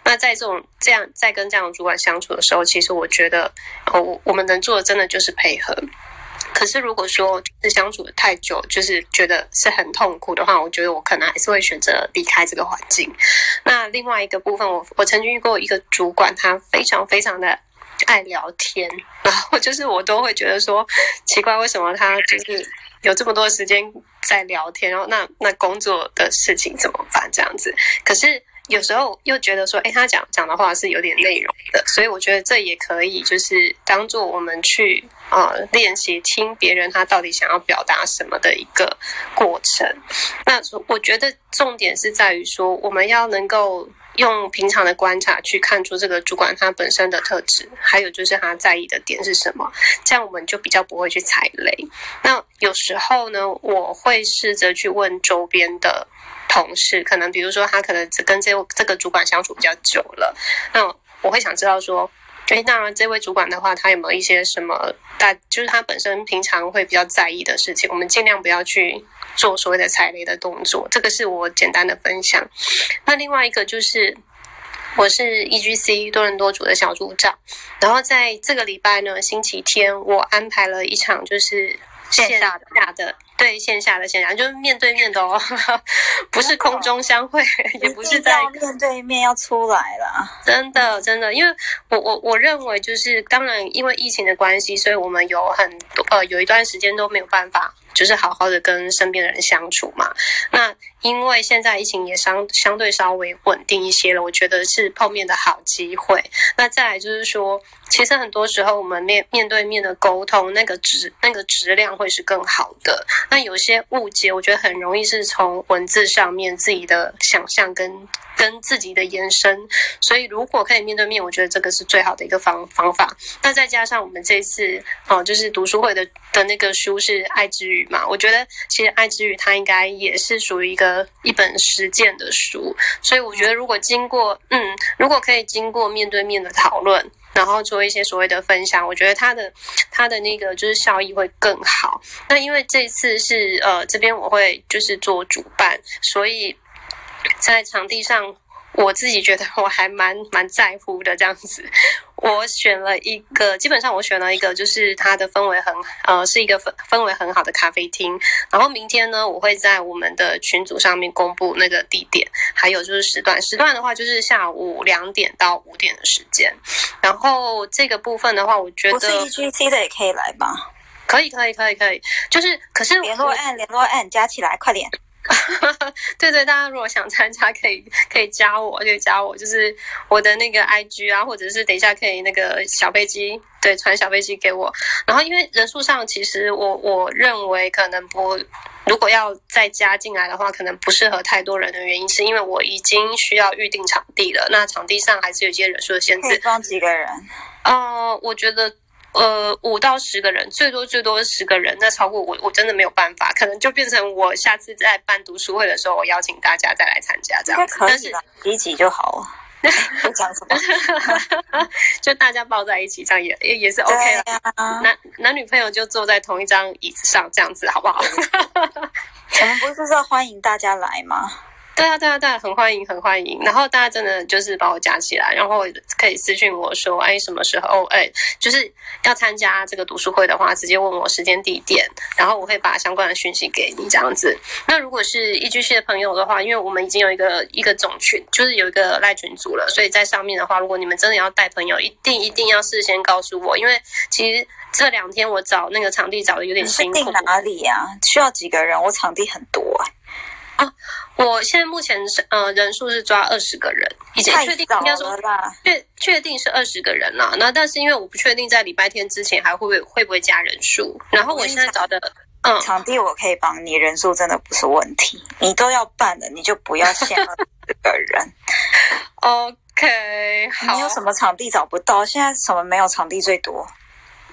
那在这种这样在跟这样的主管相处的时候，其实我觉得，我我们能做的真的就是配合。可是，如果说是相处的太久，就是觉得是很痛苦的话，我觉得我可能还是会选择离开这个环境。那另外一个部分，我我曾经遇过一个主管，他非常非常的爱聊天，然后就是我都会觉得说奇怪，为什么他就是有这么多时间在聊天，然后那那工作的事情怎么办这样子？可是。有时候又觉得说，哎，他讲讲的话是有点内容的，所以我觉得这也可以就是当做我们去呃练习听别人他到底想要表达什么的一个过程。那我觉得重点是在于说，我们要能够。用平常的观察去看出这个主管他本身的特质，还有就是他在意的点是什么，这样我们就比较不会去踩雷。那有时候呢，我会试着去问周边的同事，可能比如说他可能只跟这这个主管相处比较久了，那我会想知道说。哎，当然，这位主管的话，他有没有一些什么大，就是他本身平常会比较在意的事情？我们尽量不要去做所谓的踩雷的动作。这个是我简单的分享。那另外一个就是，我是 E G C 多伦多组的小组长，然后在这个礼拜呢，星期天我安排了一场就是线下的。对线下的线下就是面对面的哦，[laughs] 不是空中相会，[laughs] 也不是在面对面要出来了。真的，真的，因为我我我认为就是当然，因为疫情的关系，所以我们有很多呃有一段时间都没有办法。就是好好的跟身边的人相处嘛。那因为现在疫情也相相对稍微稳定一些了，我觉得是碰面的好机会。那再来就是说，其实很多时候我们面面对面的沟通，那个质那个质量会是更好的。那有些误解，我觉得很容易是从文字上面自己的想象跟。跟自己的延伸，所以如果可以面对面，我觉得这个是最好的一个方方法。那再加上我们这次哦，就是读书会的的那个书是《爱之语》嘛，我觉得其实《爱之语》它应该也是属于一个一本实践的书，所以我觉得如果经过嗯，如果可以经过面对面的讨论，然后做一些所谓的分享，我觉得他的他的那个就是效益会更好。那因为这次是呃这边我会就是做主办，所以。在场地上，我自己觉得我还蛮蛮在乎的。这样子，我选了一个，基本上我选了一个，就是它的氛围很呃，是一个氛氛围很好的咖啡厅。然后明天呢，我会在我们的群组上面公布那个地点，还有就是时段。时段的话，就是下午两点到五点的时间。然后这个部分的话，我觉得不是 E G C 的也可以来吧？可以，可以，可以，可以。就是可是联络按联络按加起来，快点。[laughs] 对对，大家如果想参加，可以可以加我，可以加我，就是我的那个 IG 啊，或者是等一下可以那个小飞机，对，传小飞机给我。然后因为人数上，其实我我认为可能不，如果要再加进来的话，可能不适合太多人的原因，是因为我已经需要预定场地了。那场地上还是有一些人数的限制。装几个人？呃，我觉得。呃，五到十个人，最多最多十个人，那超过我我真的没有办法，可能就变成我下次在办读书会的时候，我邀请大家再来参加这样子。但是一起就好了。[laughs] 讲什么？[laughs] 就大家抱在一起，这样也也也是 OK 啊。男男女朋友就坐在同一张椅子上，这样子好不好？[laughs] 我们不是说欢迎大家来吗？对啊，对啊，对啊，很欢迎，很欢迎。然后大家真的就是把我加起来，然后可以私信我说，哎，什么时候？哎，就是要参加这个读书会的话，直接问我时间地点，然后我会把相关的讯息给你这样子。那如果是一居系的朋友的话，因为我们已经有一个一个总群，就是有一个赖群组了，所以在上面的话，如果你们真的要带朋友，一定一定要事先告诉我，因为其实这两天我找那个场地找的有点辛苦。哪里呀？需要几个人？我场地很多啊。我现在目前是呃人数是抓二十个人，已经确定应该说确确定是二十个人了。那但是因为我不确定在礼拜天之前还会不会会不会加人数。然后我现在找的嗯场地我可以帮你，人数真的不是问题。你都要办的，你就不要限二十个人。[laughs] OK，好。你有什么场地找不到？现在什么没有场地最多？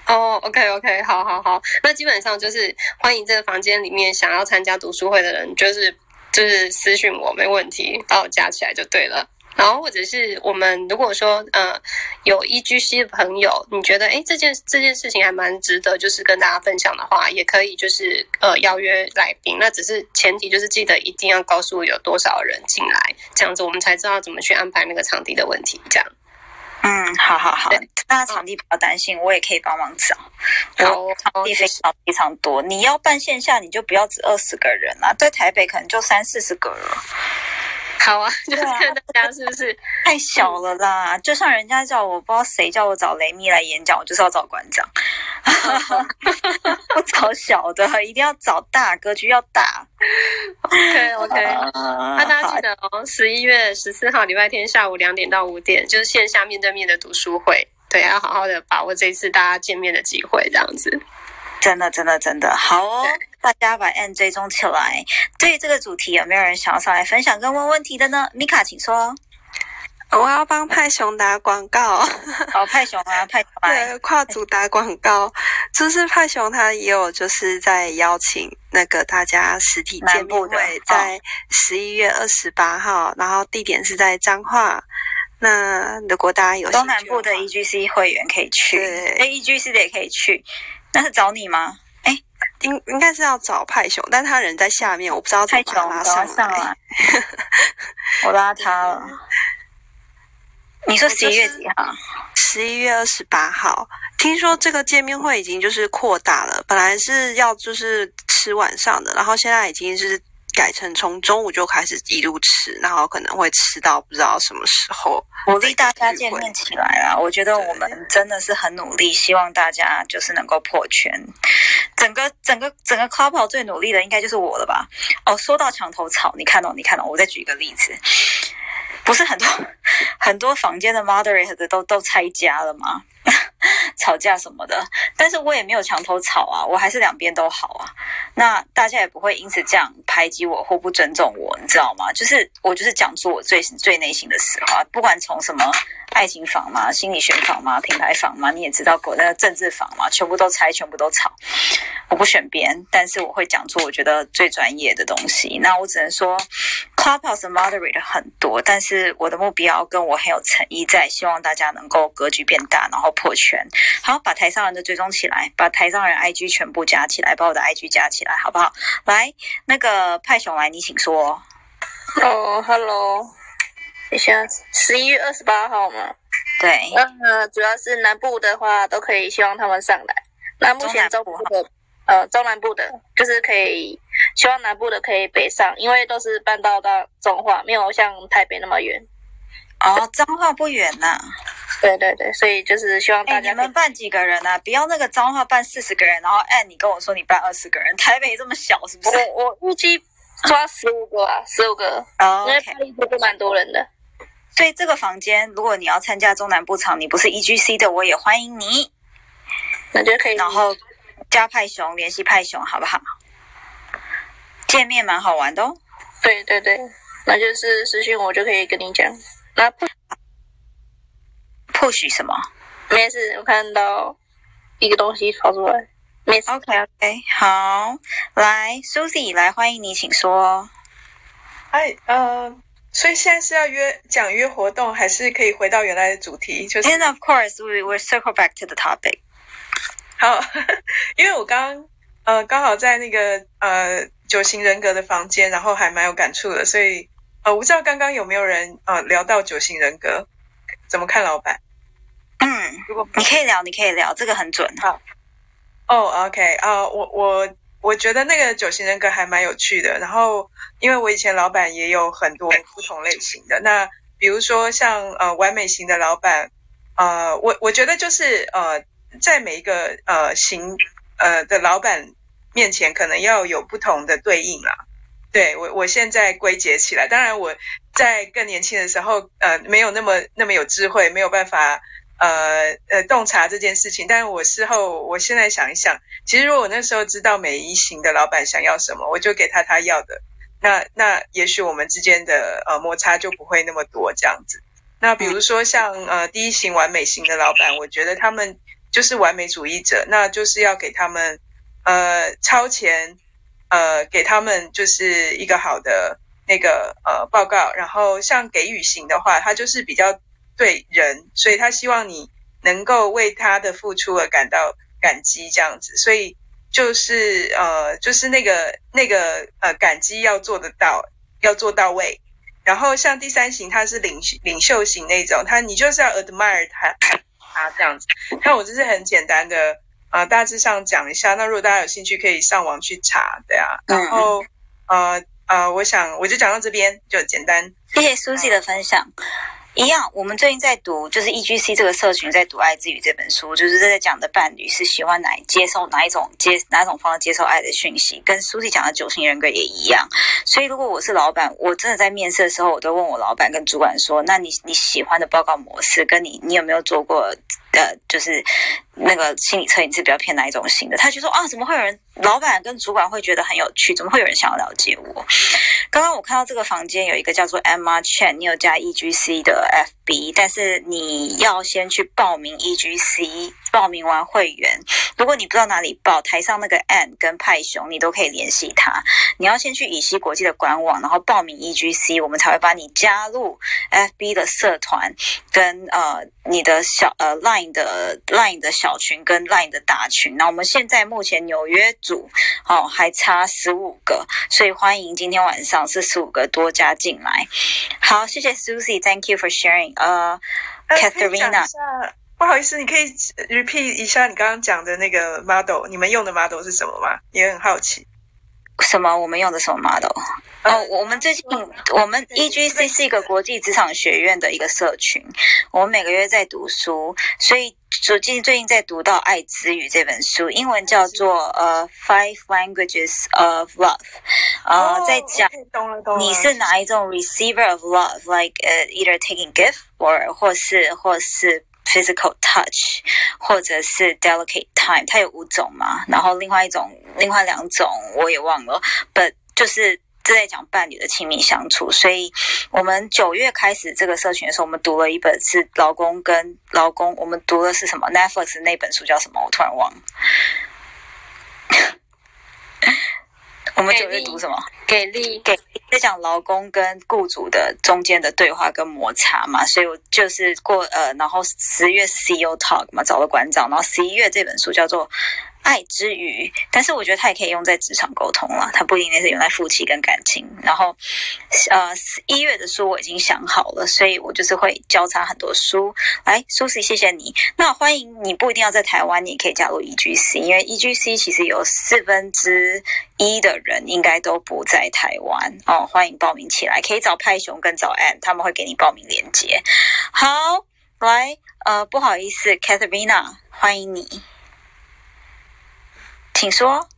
哦，OK OK，好好好。那基本上就是欢迎这个房间里面想要参加读书会的人，就是。就是私信我没问题，把我加起来就对了。然后或者是我们如果说呃有 E G C 的朋友，你觉得哎这件这件事情还蛮值得，就是跟大家分享的话，也可以就是呃邀约来宾。那只是前提就是记得一定要告诉有多少人进来，这样子我们才知道怎么去安排那个场地的问题。这样。嗯，好好好，大家场地不要担心，我也可以帮忙找。我场地非常非常多，你要办线下，你就不要只二十个人啊，在台北可能就三四十个了。好啊，就是看大家是不是太小了啦？就像人家叫我不知道谁叫我找雷米来演讲，我就是要找馆长。[laughs] 不找小的，一定要找大，格局要大。[laughs] OK [laughs] OK，啊那大家记得哦，十一月十四号礼拜天下午两点到五点，就是线下面对面的读书会。对，要好好的把握这次大家见面的机会，这样子。真的，真的，真的好哦！大家把 N 追踪起来。对于这个主题，有没有人想要上来分享跟问问题的呢？米卡，请说。我要帮派熊打广告，[laughs] 哦，派熊啊，派。对，跨组打广告，就是派熊他也有就是在邀请那个大家实体见面会，在十一月二十八号，然后地点是在彰化。那如果大家有东南部的 EGC 会员可以去，对，EGC 的也可以去。那是找你吗？哎，应应该是要找派熊，但他人在下面，我不知道怎么把他拉上来。上来我拉他了。你说十一月几号？十一月二十八号。听说这个见面会已经就是扩大了，本来是要就是吃晚上的，然后现在已经是改成从中午就开始一路吃，然后可能会吃到不知道什么时候。鼓励大家见面起来啦！我觉得我们真的是很努力，希望大家就是能够破圈。整个整个整个 club 最努力的应该就是我了吧？哦，说到墙头草，你看到、哦、你看到、哦，我再举一个例子。不是很多 [laughs] 很多房间的 moderator 都都拆家了吗？[laughs] 吵架什么的，但是我也没有墙头草啊，我还是两边都好啊。那大家也不会因此这样排挤我或不尊重我，你知道吗？就是我就是讲出我最最内心的实话，不管从什么爱情房嘛、心理学房嘛、品牌房嘛，你也知道过那个政治房嘛，全部都拆，全部都吵。我不选边，但是我会讲出我觉得最专业的东西。那我只能说，Clubhouse moderate 很多，但是我的目标跟我很有诚意在，希望大家能够格局变大，然后破圈。好，把台上人的追踪起来，把台上人 IG 全部加起来，把我的 IG 加起来，好不好？来，那个派熊来，你请说。哦，Hello，等一下，十一月二十八号嘛。对。呃，主要是南部的话都可以，希望他们上来。那目前中部的，呃，中南部的，就是可以，希望南部的可以北上，因为都是搬到到中化，没有像台北那么远。哦，彰化不远呐、啊。对对对，所以就是希望大家、欸、你们办几个人啊？不要那个彰化办四十个人，然后哎，你跟我说你办二十个人，台北这么小是不是？我我预计抓十五个啊，十五个，哦、因为巴黎都蛮多人的。所以这个房间，如果你要参加中南部场，你不是 EGC 的，我也欢迎你。那就可以，然后加派熊，联系派熊，好不好？见面蛮好玩的哦。对对对，那就是私信我就可以跟你讲。那不。push 什么？没事，我看到一个东西跑出来。没事。OK OK，好，来，Susie 来欢迎你，请说。嗨，呃，所以现在是要约讲约活动，还是可以回到原来的主题？就是。And of course, we will circle back to the topic. 好，[laughs] 因为我刚呃刚好在那个呃九型人格的房间，然后还蛮有感触的，所以呃我不知道刚刚有没有人呃聊到九型人格，怎么看老板？嗯，如果你可以聊，你可以聊，这个很准。好，哦，OK 啊、呃，我我我觉得那个九型人格还蛮有趣的。然后，因为我以前老板也有很多不同类型的，那比如说像呃完美型的老板，呃，我我觉得就是呃在每一个呃型呃的老板面前，可能要有不同的对应啦。对我，我现在归结起来。当然，我在更年轻的时候，呃，没有那么那么有智慧，没有办法。呃呃，洞察这件事情，但是我事后，我现在想一想，其实如果我那时候知道每一型的老板想要什么，我就给他他要的，那那也许我们之间的呃摩擦就不会那么多这样子。那比如说像呃第一型完美型的老板，我觉得他们就是完美主义者，那就是要给他们呃超前，呃给他们就是一个好的那个呃报告，然后像给予型的话，他就是比较。对人，所以他希望你能够为他的付出而感到感激，这样子。所以就是呃，就是那个那个呃，感激要做得到，要做到位。然后像第三型，他是领领袖型那种，他你就是要 admire 他他这样子。看我这是很简单的呃，大致上讲一下。那如果大家有兴趣，可以上网去查，对啊。然后呃呃，我想我就讲到这边，就简单。谢谢 Susie 的分享。一样，我们最近在读，就是 E G C 这个社群在读《爱之语》这本书，就是在讲的伴侣是喜欢哪接受哪一种接哪种方式接受爱的讯息，跟苏西讲的九型人格也一样。所以，如果我是老板，我真的在面试的时候，我都问我老板跟主管说：“那你你喜欢的报告模式，跟你你有没有做过？”呃，就是那个心理测验是比较偏哪一种型的？他就说啊，怎么会有人老板跟主管会觉得很有趣？怎么会有人想要了解我？刚刚我看到这个房间有一个叫做 Emma Chen，你有加 E G C 的 F B，但是你要先去报名 E G C，报名完会员，如果你不知道哪里报，台上那个 Ann 跟派熊，你都可以联系他。你要先去乙烯国际的官网，然后报名 E G C，我们才会把你加入 F B 的社团，跟呃你的小呃 Line 的 Line 的小群跟 Line 的大群。那我们现在目前纽约组哦还差十五个，所以欢迎今天晚上是十五个多加进来。好，谢谢 Susie，Thank you for sharing。呃，Catherine，不好意思，你可以 repeat 一下你刚刚讲的那个 model，你们用的 model 是什么吗？也很好奇。什么？我们用的什么 model？哦，我们最近我们 E G C 是一个国际职场学院的一个社群，我们每个月在读书，所以最近最近在读到《爱之语》这本书，英文叫做呃 Five Languages of Love，呃，在讲你是哪一种 receiver of love，like 呃 either taking gift or 或是或是。Physical touch，或者是 delicate time，它有五种嘛？然后另外一种，另外两种我也忘了。But 就是这在讲伴侣的亲密相处。所以我们九月开始这个社群的时候，我们读了一本是老公跟老公，我们读的是什么？Netflix 那本书叫什么？我突然忘了。我们九月读什么？给力，给在讲劳工跟雇主的中间的对话跟摩擦嘛，所以我就是过呃，然后十月 CEO Talk 嘛，找了馆长，然后十一月这本书叫做。爱之余，但是我觉得它也可以用在职场沟通了，它不一定是用在夫妻跟感情。然后，呃，一月的书我已经想好了，所以我就是会交叉很多书。来，Susie，谢谢你。那欢迎你，不一定要在台湾，你也可以加入 EGC，因为 EGC 其实有四分之一的人应该都不在台湾哦。欢迎报名起来，可以找派熊跟找艾他们会给你报名链接。好，来，呃，不好意思，Katharina，欢迎你。请说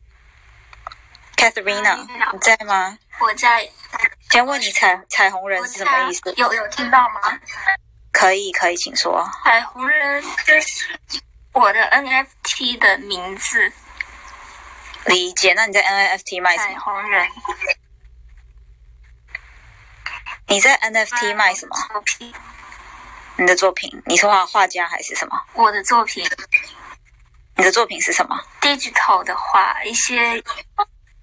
，Catherine，你在吗？我在。先问你彩彩虹人是什么意思？有有听到吗？可以可以，请说。彩虹人就是我的 NFT 的名字。理解。那你在 NFT 卖什么？彩虹人。你在 NFT 卖什么？作品。你的作品？你是画画家还是什么？我的作品。你的作品是什么？digital 的话，一些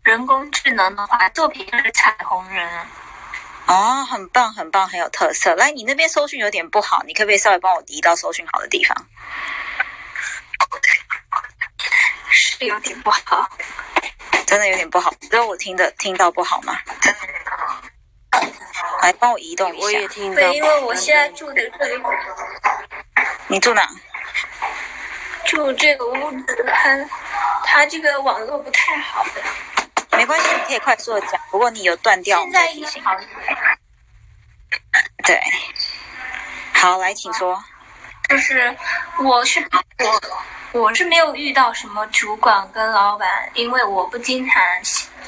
人工智能的话，作品就是彩虹人。哦，很棒，很棒，很有特色。来，你那边搜讯有点不好，你可不可以稍微帮我移到搜讯好的地方？是有点不好，真的有点不好。只有我听的听到不好吗？来，帮我移动一下。我也听到。对，因为我现在住的这里。你住哪？住这个屋子，它它这个网络不太好的。没关系，你可以快速的讲。不过你有断掉，现在已经好。对，好，来，请说。就是我是我我是没有遇到什么主管跟老板，因为我不经常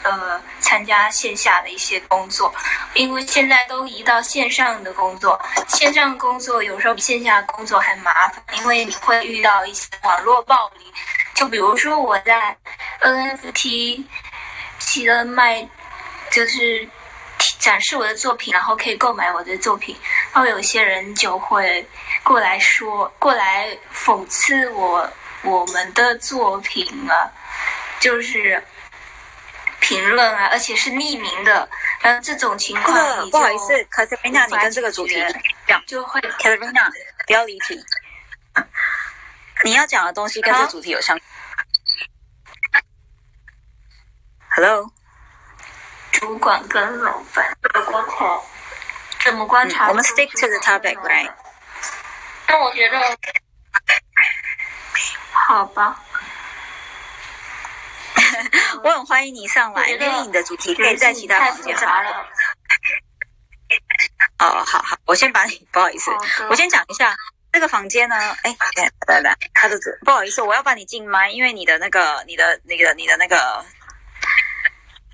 呃参加线下的一些工作，因为现在都移到线上的工作，线上工作有时候比线下工作还麻烦，因为你会遇到一些网络暴力，就比如说我在 NFT 起了卖，就是展示我的作品，然后可以购买我的作品，然后有些人就会。过来说，过来讽刺我我们的作品啊，就是评论啊，而且是匿名的。然后这种情况，不好意思，可是 Mina，你跟这个主题就会 k a t r i n a 不要离题。你要讲的东西跟这个主题有相。Hello，主管跟老板怎么观察？怎么观察？我们 stick to the topic，right？那我觉得，好吧。[laughs] 我很欢迎你上来，因为你的主题可以在其他房间上。[laughs] 哦，好好。我先把你，不好意思，我先讲一下这个房间呢。哎，来来，他的字，不好意思，我要把你进麦，因为你的那个、你的、那个、你的那个。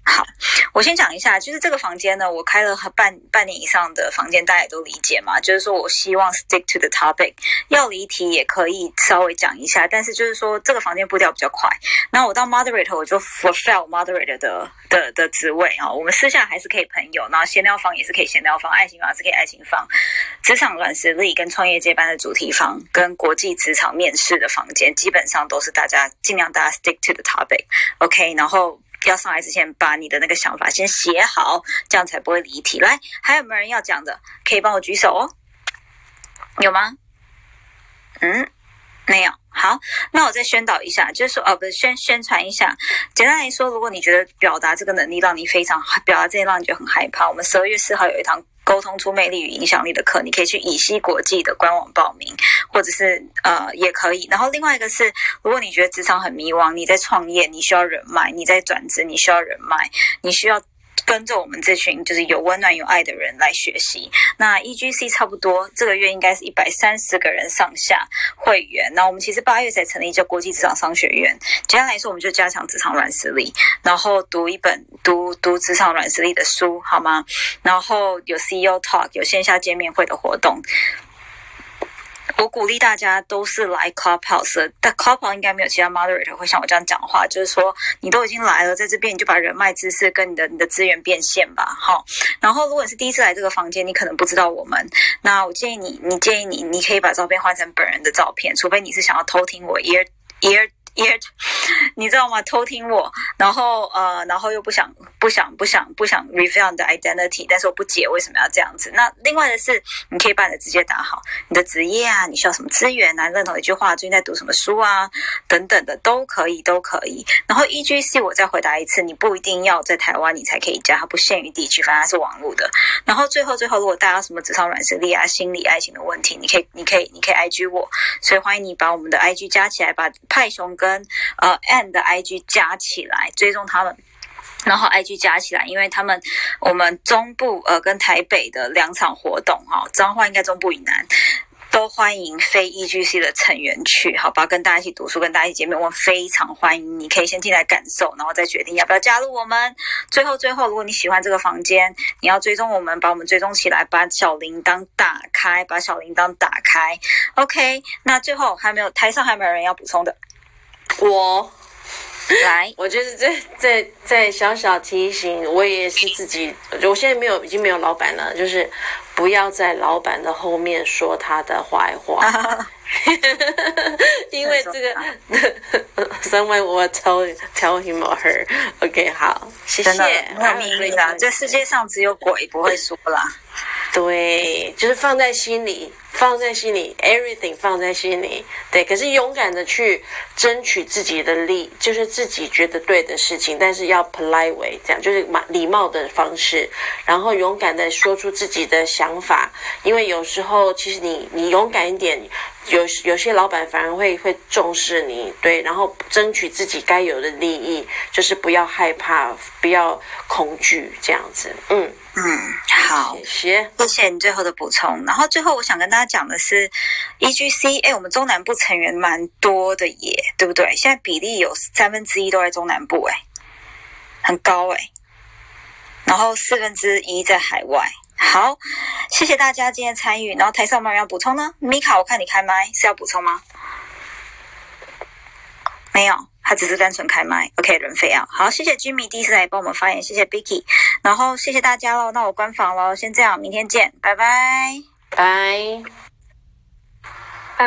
好，我先讲一下，就是这个房间呢，我开了半半年以上的房间，大家也都理解嘛。就是说我希望 stick to the topic，要离题也可以稍微讲一下，但是就是说这个房间步调比较快。那我到 moderator，我就 fulfill moderator 的的的职位啊。我们私下还是可以朋友，然后闲聊房也是可以闲聊房，爱情房是可以爱情房，职场软实力跟创业接班的主题房，跟国际职场面试的房间，基本上都是大家尽量大家 stick to the topic，OK，然后。要上来之前，把你的那个想法先写好，这样才不会离题。来，还有没有人要讲的？可以帮我举手哦。有吗？嗯，没有。好，那我再宣导一下，就是说，哦，不是宣宣传一下。简单来说，如果你觉得表达这个能力让你非常表达这些让你觉得很害怕，我们十二月四号有一堂。沟通出魅力与影响力的课，你可以去以西国际的官网报名，或者是呃也可以。然后另外一个是，如果你觉得职场很迷惘，你在创业，你需要人脉；你在转职，你需要人脉，你需要。跟着我们这群就是有温暖有爱的人来学习。那 E G C 差不多这个月应该是一百三十个人上下会员。那我们其实八月才成立叫国际职场商学院。简单来说，我们就加强职场软实力，然后读一本读读职场软实力的书，好吗？然后有 C E O Talk，有线下见面会的活动。我鼓励大家都是来 Clubhouse，但 Clubhouse 应该没有其他 moderator 会像我这样讲话，就是说你都已经来了，在这边你就把人脉、知识跟你的你的资源变现吧，好。然后如果你是第一次来这个房间，你可能不知道我们，那我建议你，你建议你，你可以把照片换成本人的照片，除非你是想要偷听我 ear ear。也，你知道吗？偷听我，然后呃，然后又不想不想不想不想 reveal 你的 identity，但是我不解为什么要这样子。那另外的是，你可以把你的直接打好，你的职业啊，你需要什么资源啊，认同一句话，最近在读什么书啊，等等的都可以，都可以。然后 E G C 我再回答一次，你不一定要在台湾你才可以加，它不限于地区，反正它是网络的。然后最后最后，如果大家什么职场软实力啊、心理爱情的问题，你可以你可以你可以 I G 我，所以欢迎你把我们的 I G 加起来，把派熊跟跟呃，and 的 IG 加起来追踪他们，然后 IG 加起来，因为他们我们中部呃跟台北的两场活动哈，彰化应该中部以南都欢迎非 EGC 的成员去，好吧，跟大家一起读书，跟大家一起见面，我非常欢迎，你可以先进来感受，然后再决定要不要加入我们。最后最后，如果你喜欢这个房间，你要追踪我们，把我们追踪起来，把小铃铛打开，把小铃铛打开。OK，那最后还没有台上还没有人要补充的。我。来，我就是在在在小小提醒，我也是自己，我现在没有已经没有老板了，就是不要在老板的后面说他的坏话，[laughs] 因为这个，[laughs] someone will tell tell him or her，OK，好，谢谢，没有秘密的，这世界上只有鬼不会说啦。对，就是放在心里，放在心里，everything 放在心里。对，可是勇敢的去争取自己的利，就是自己觉得对的事情，但是要 polite way，这样就是礼礼貌的方式，然后勇敢的说出自己的想法。因为有时候，其实你你勇敢一点，有有些老板反而会会重视你。对，然后争取自己该有的利益，就是不要害怕，不要恐惧，这样子。嗯。嗯，好，谢谢谢你最后的补充。然后最后我想跟大家讲的是，E G C，哎，我们中南部成员蛮多的耶，对不对？现在比例有三分之一都在中南部，哎，很高哎。然后四分之一在海外。好，谢谢大家今天参与。然后台上有没有人要补充呢？米卡，我看你开麦是要补充吗？没有。他只是单纯开麦，OK，人非啊好，谢谢 Jimmy 第一次来帮我们发言，谢谢 Bicky，然后谢谢大家喽，那我关房喽，先这样，明天见，拜拜，拜。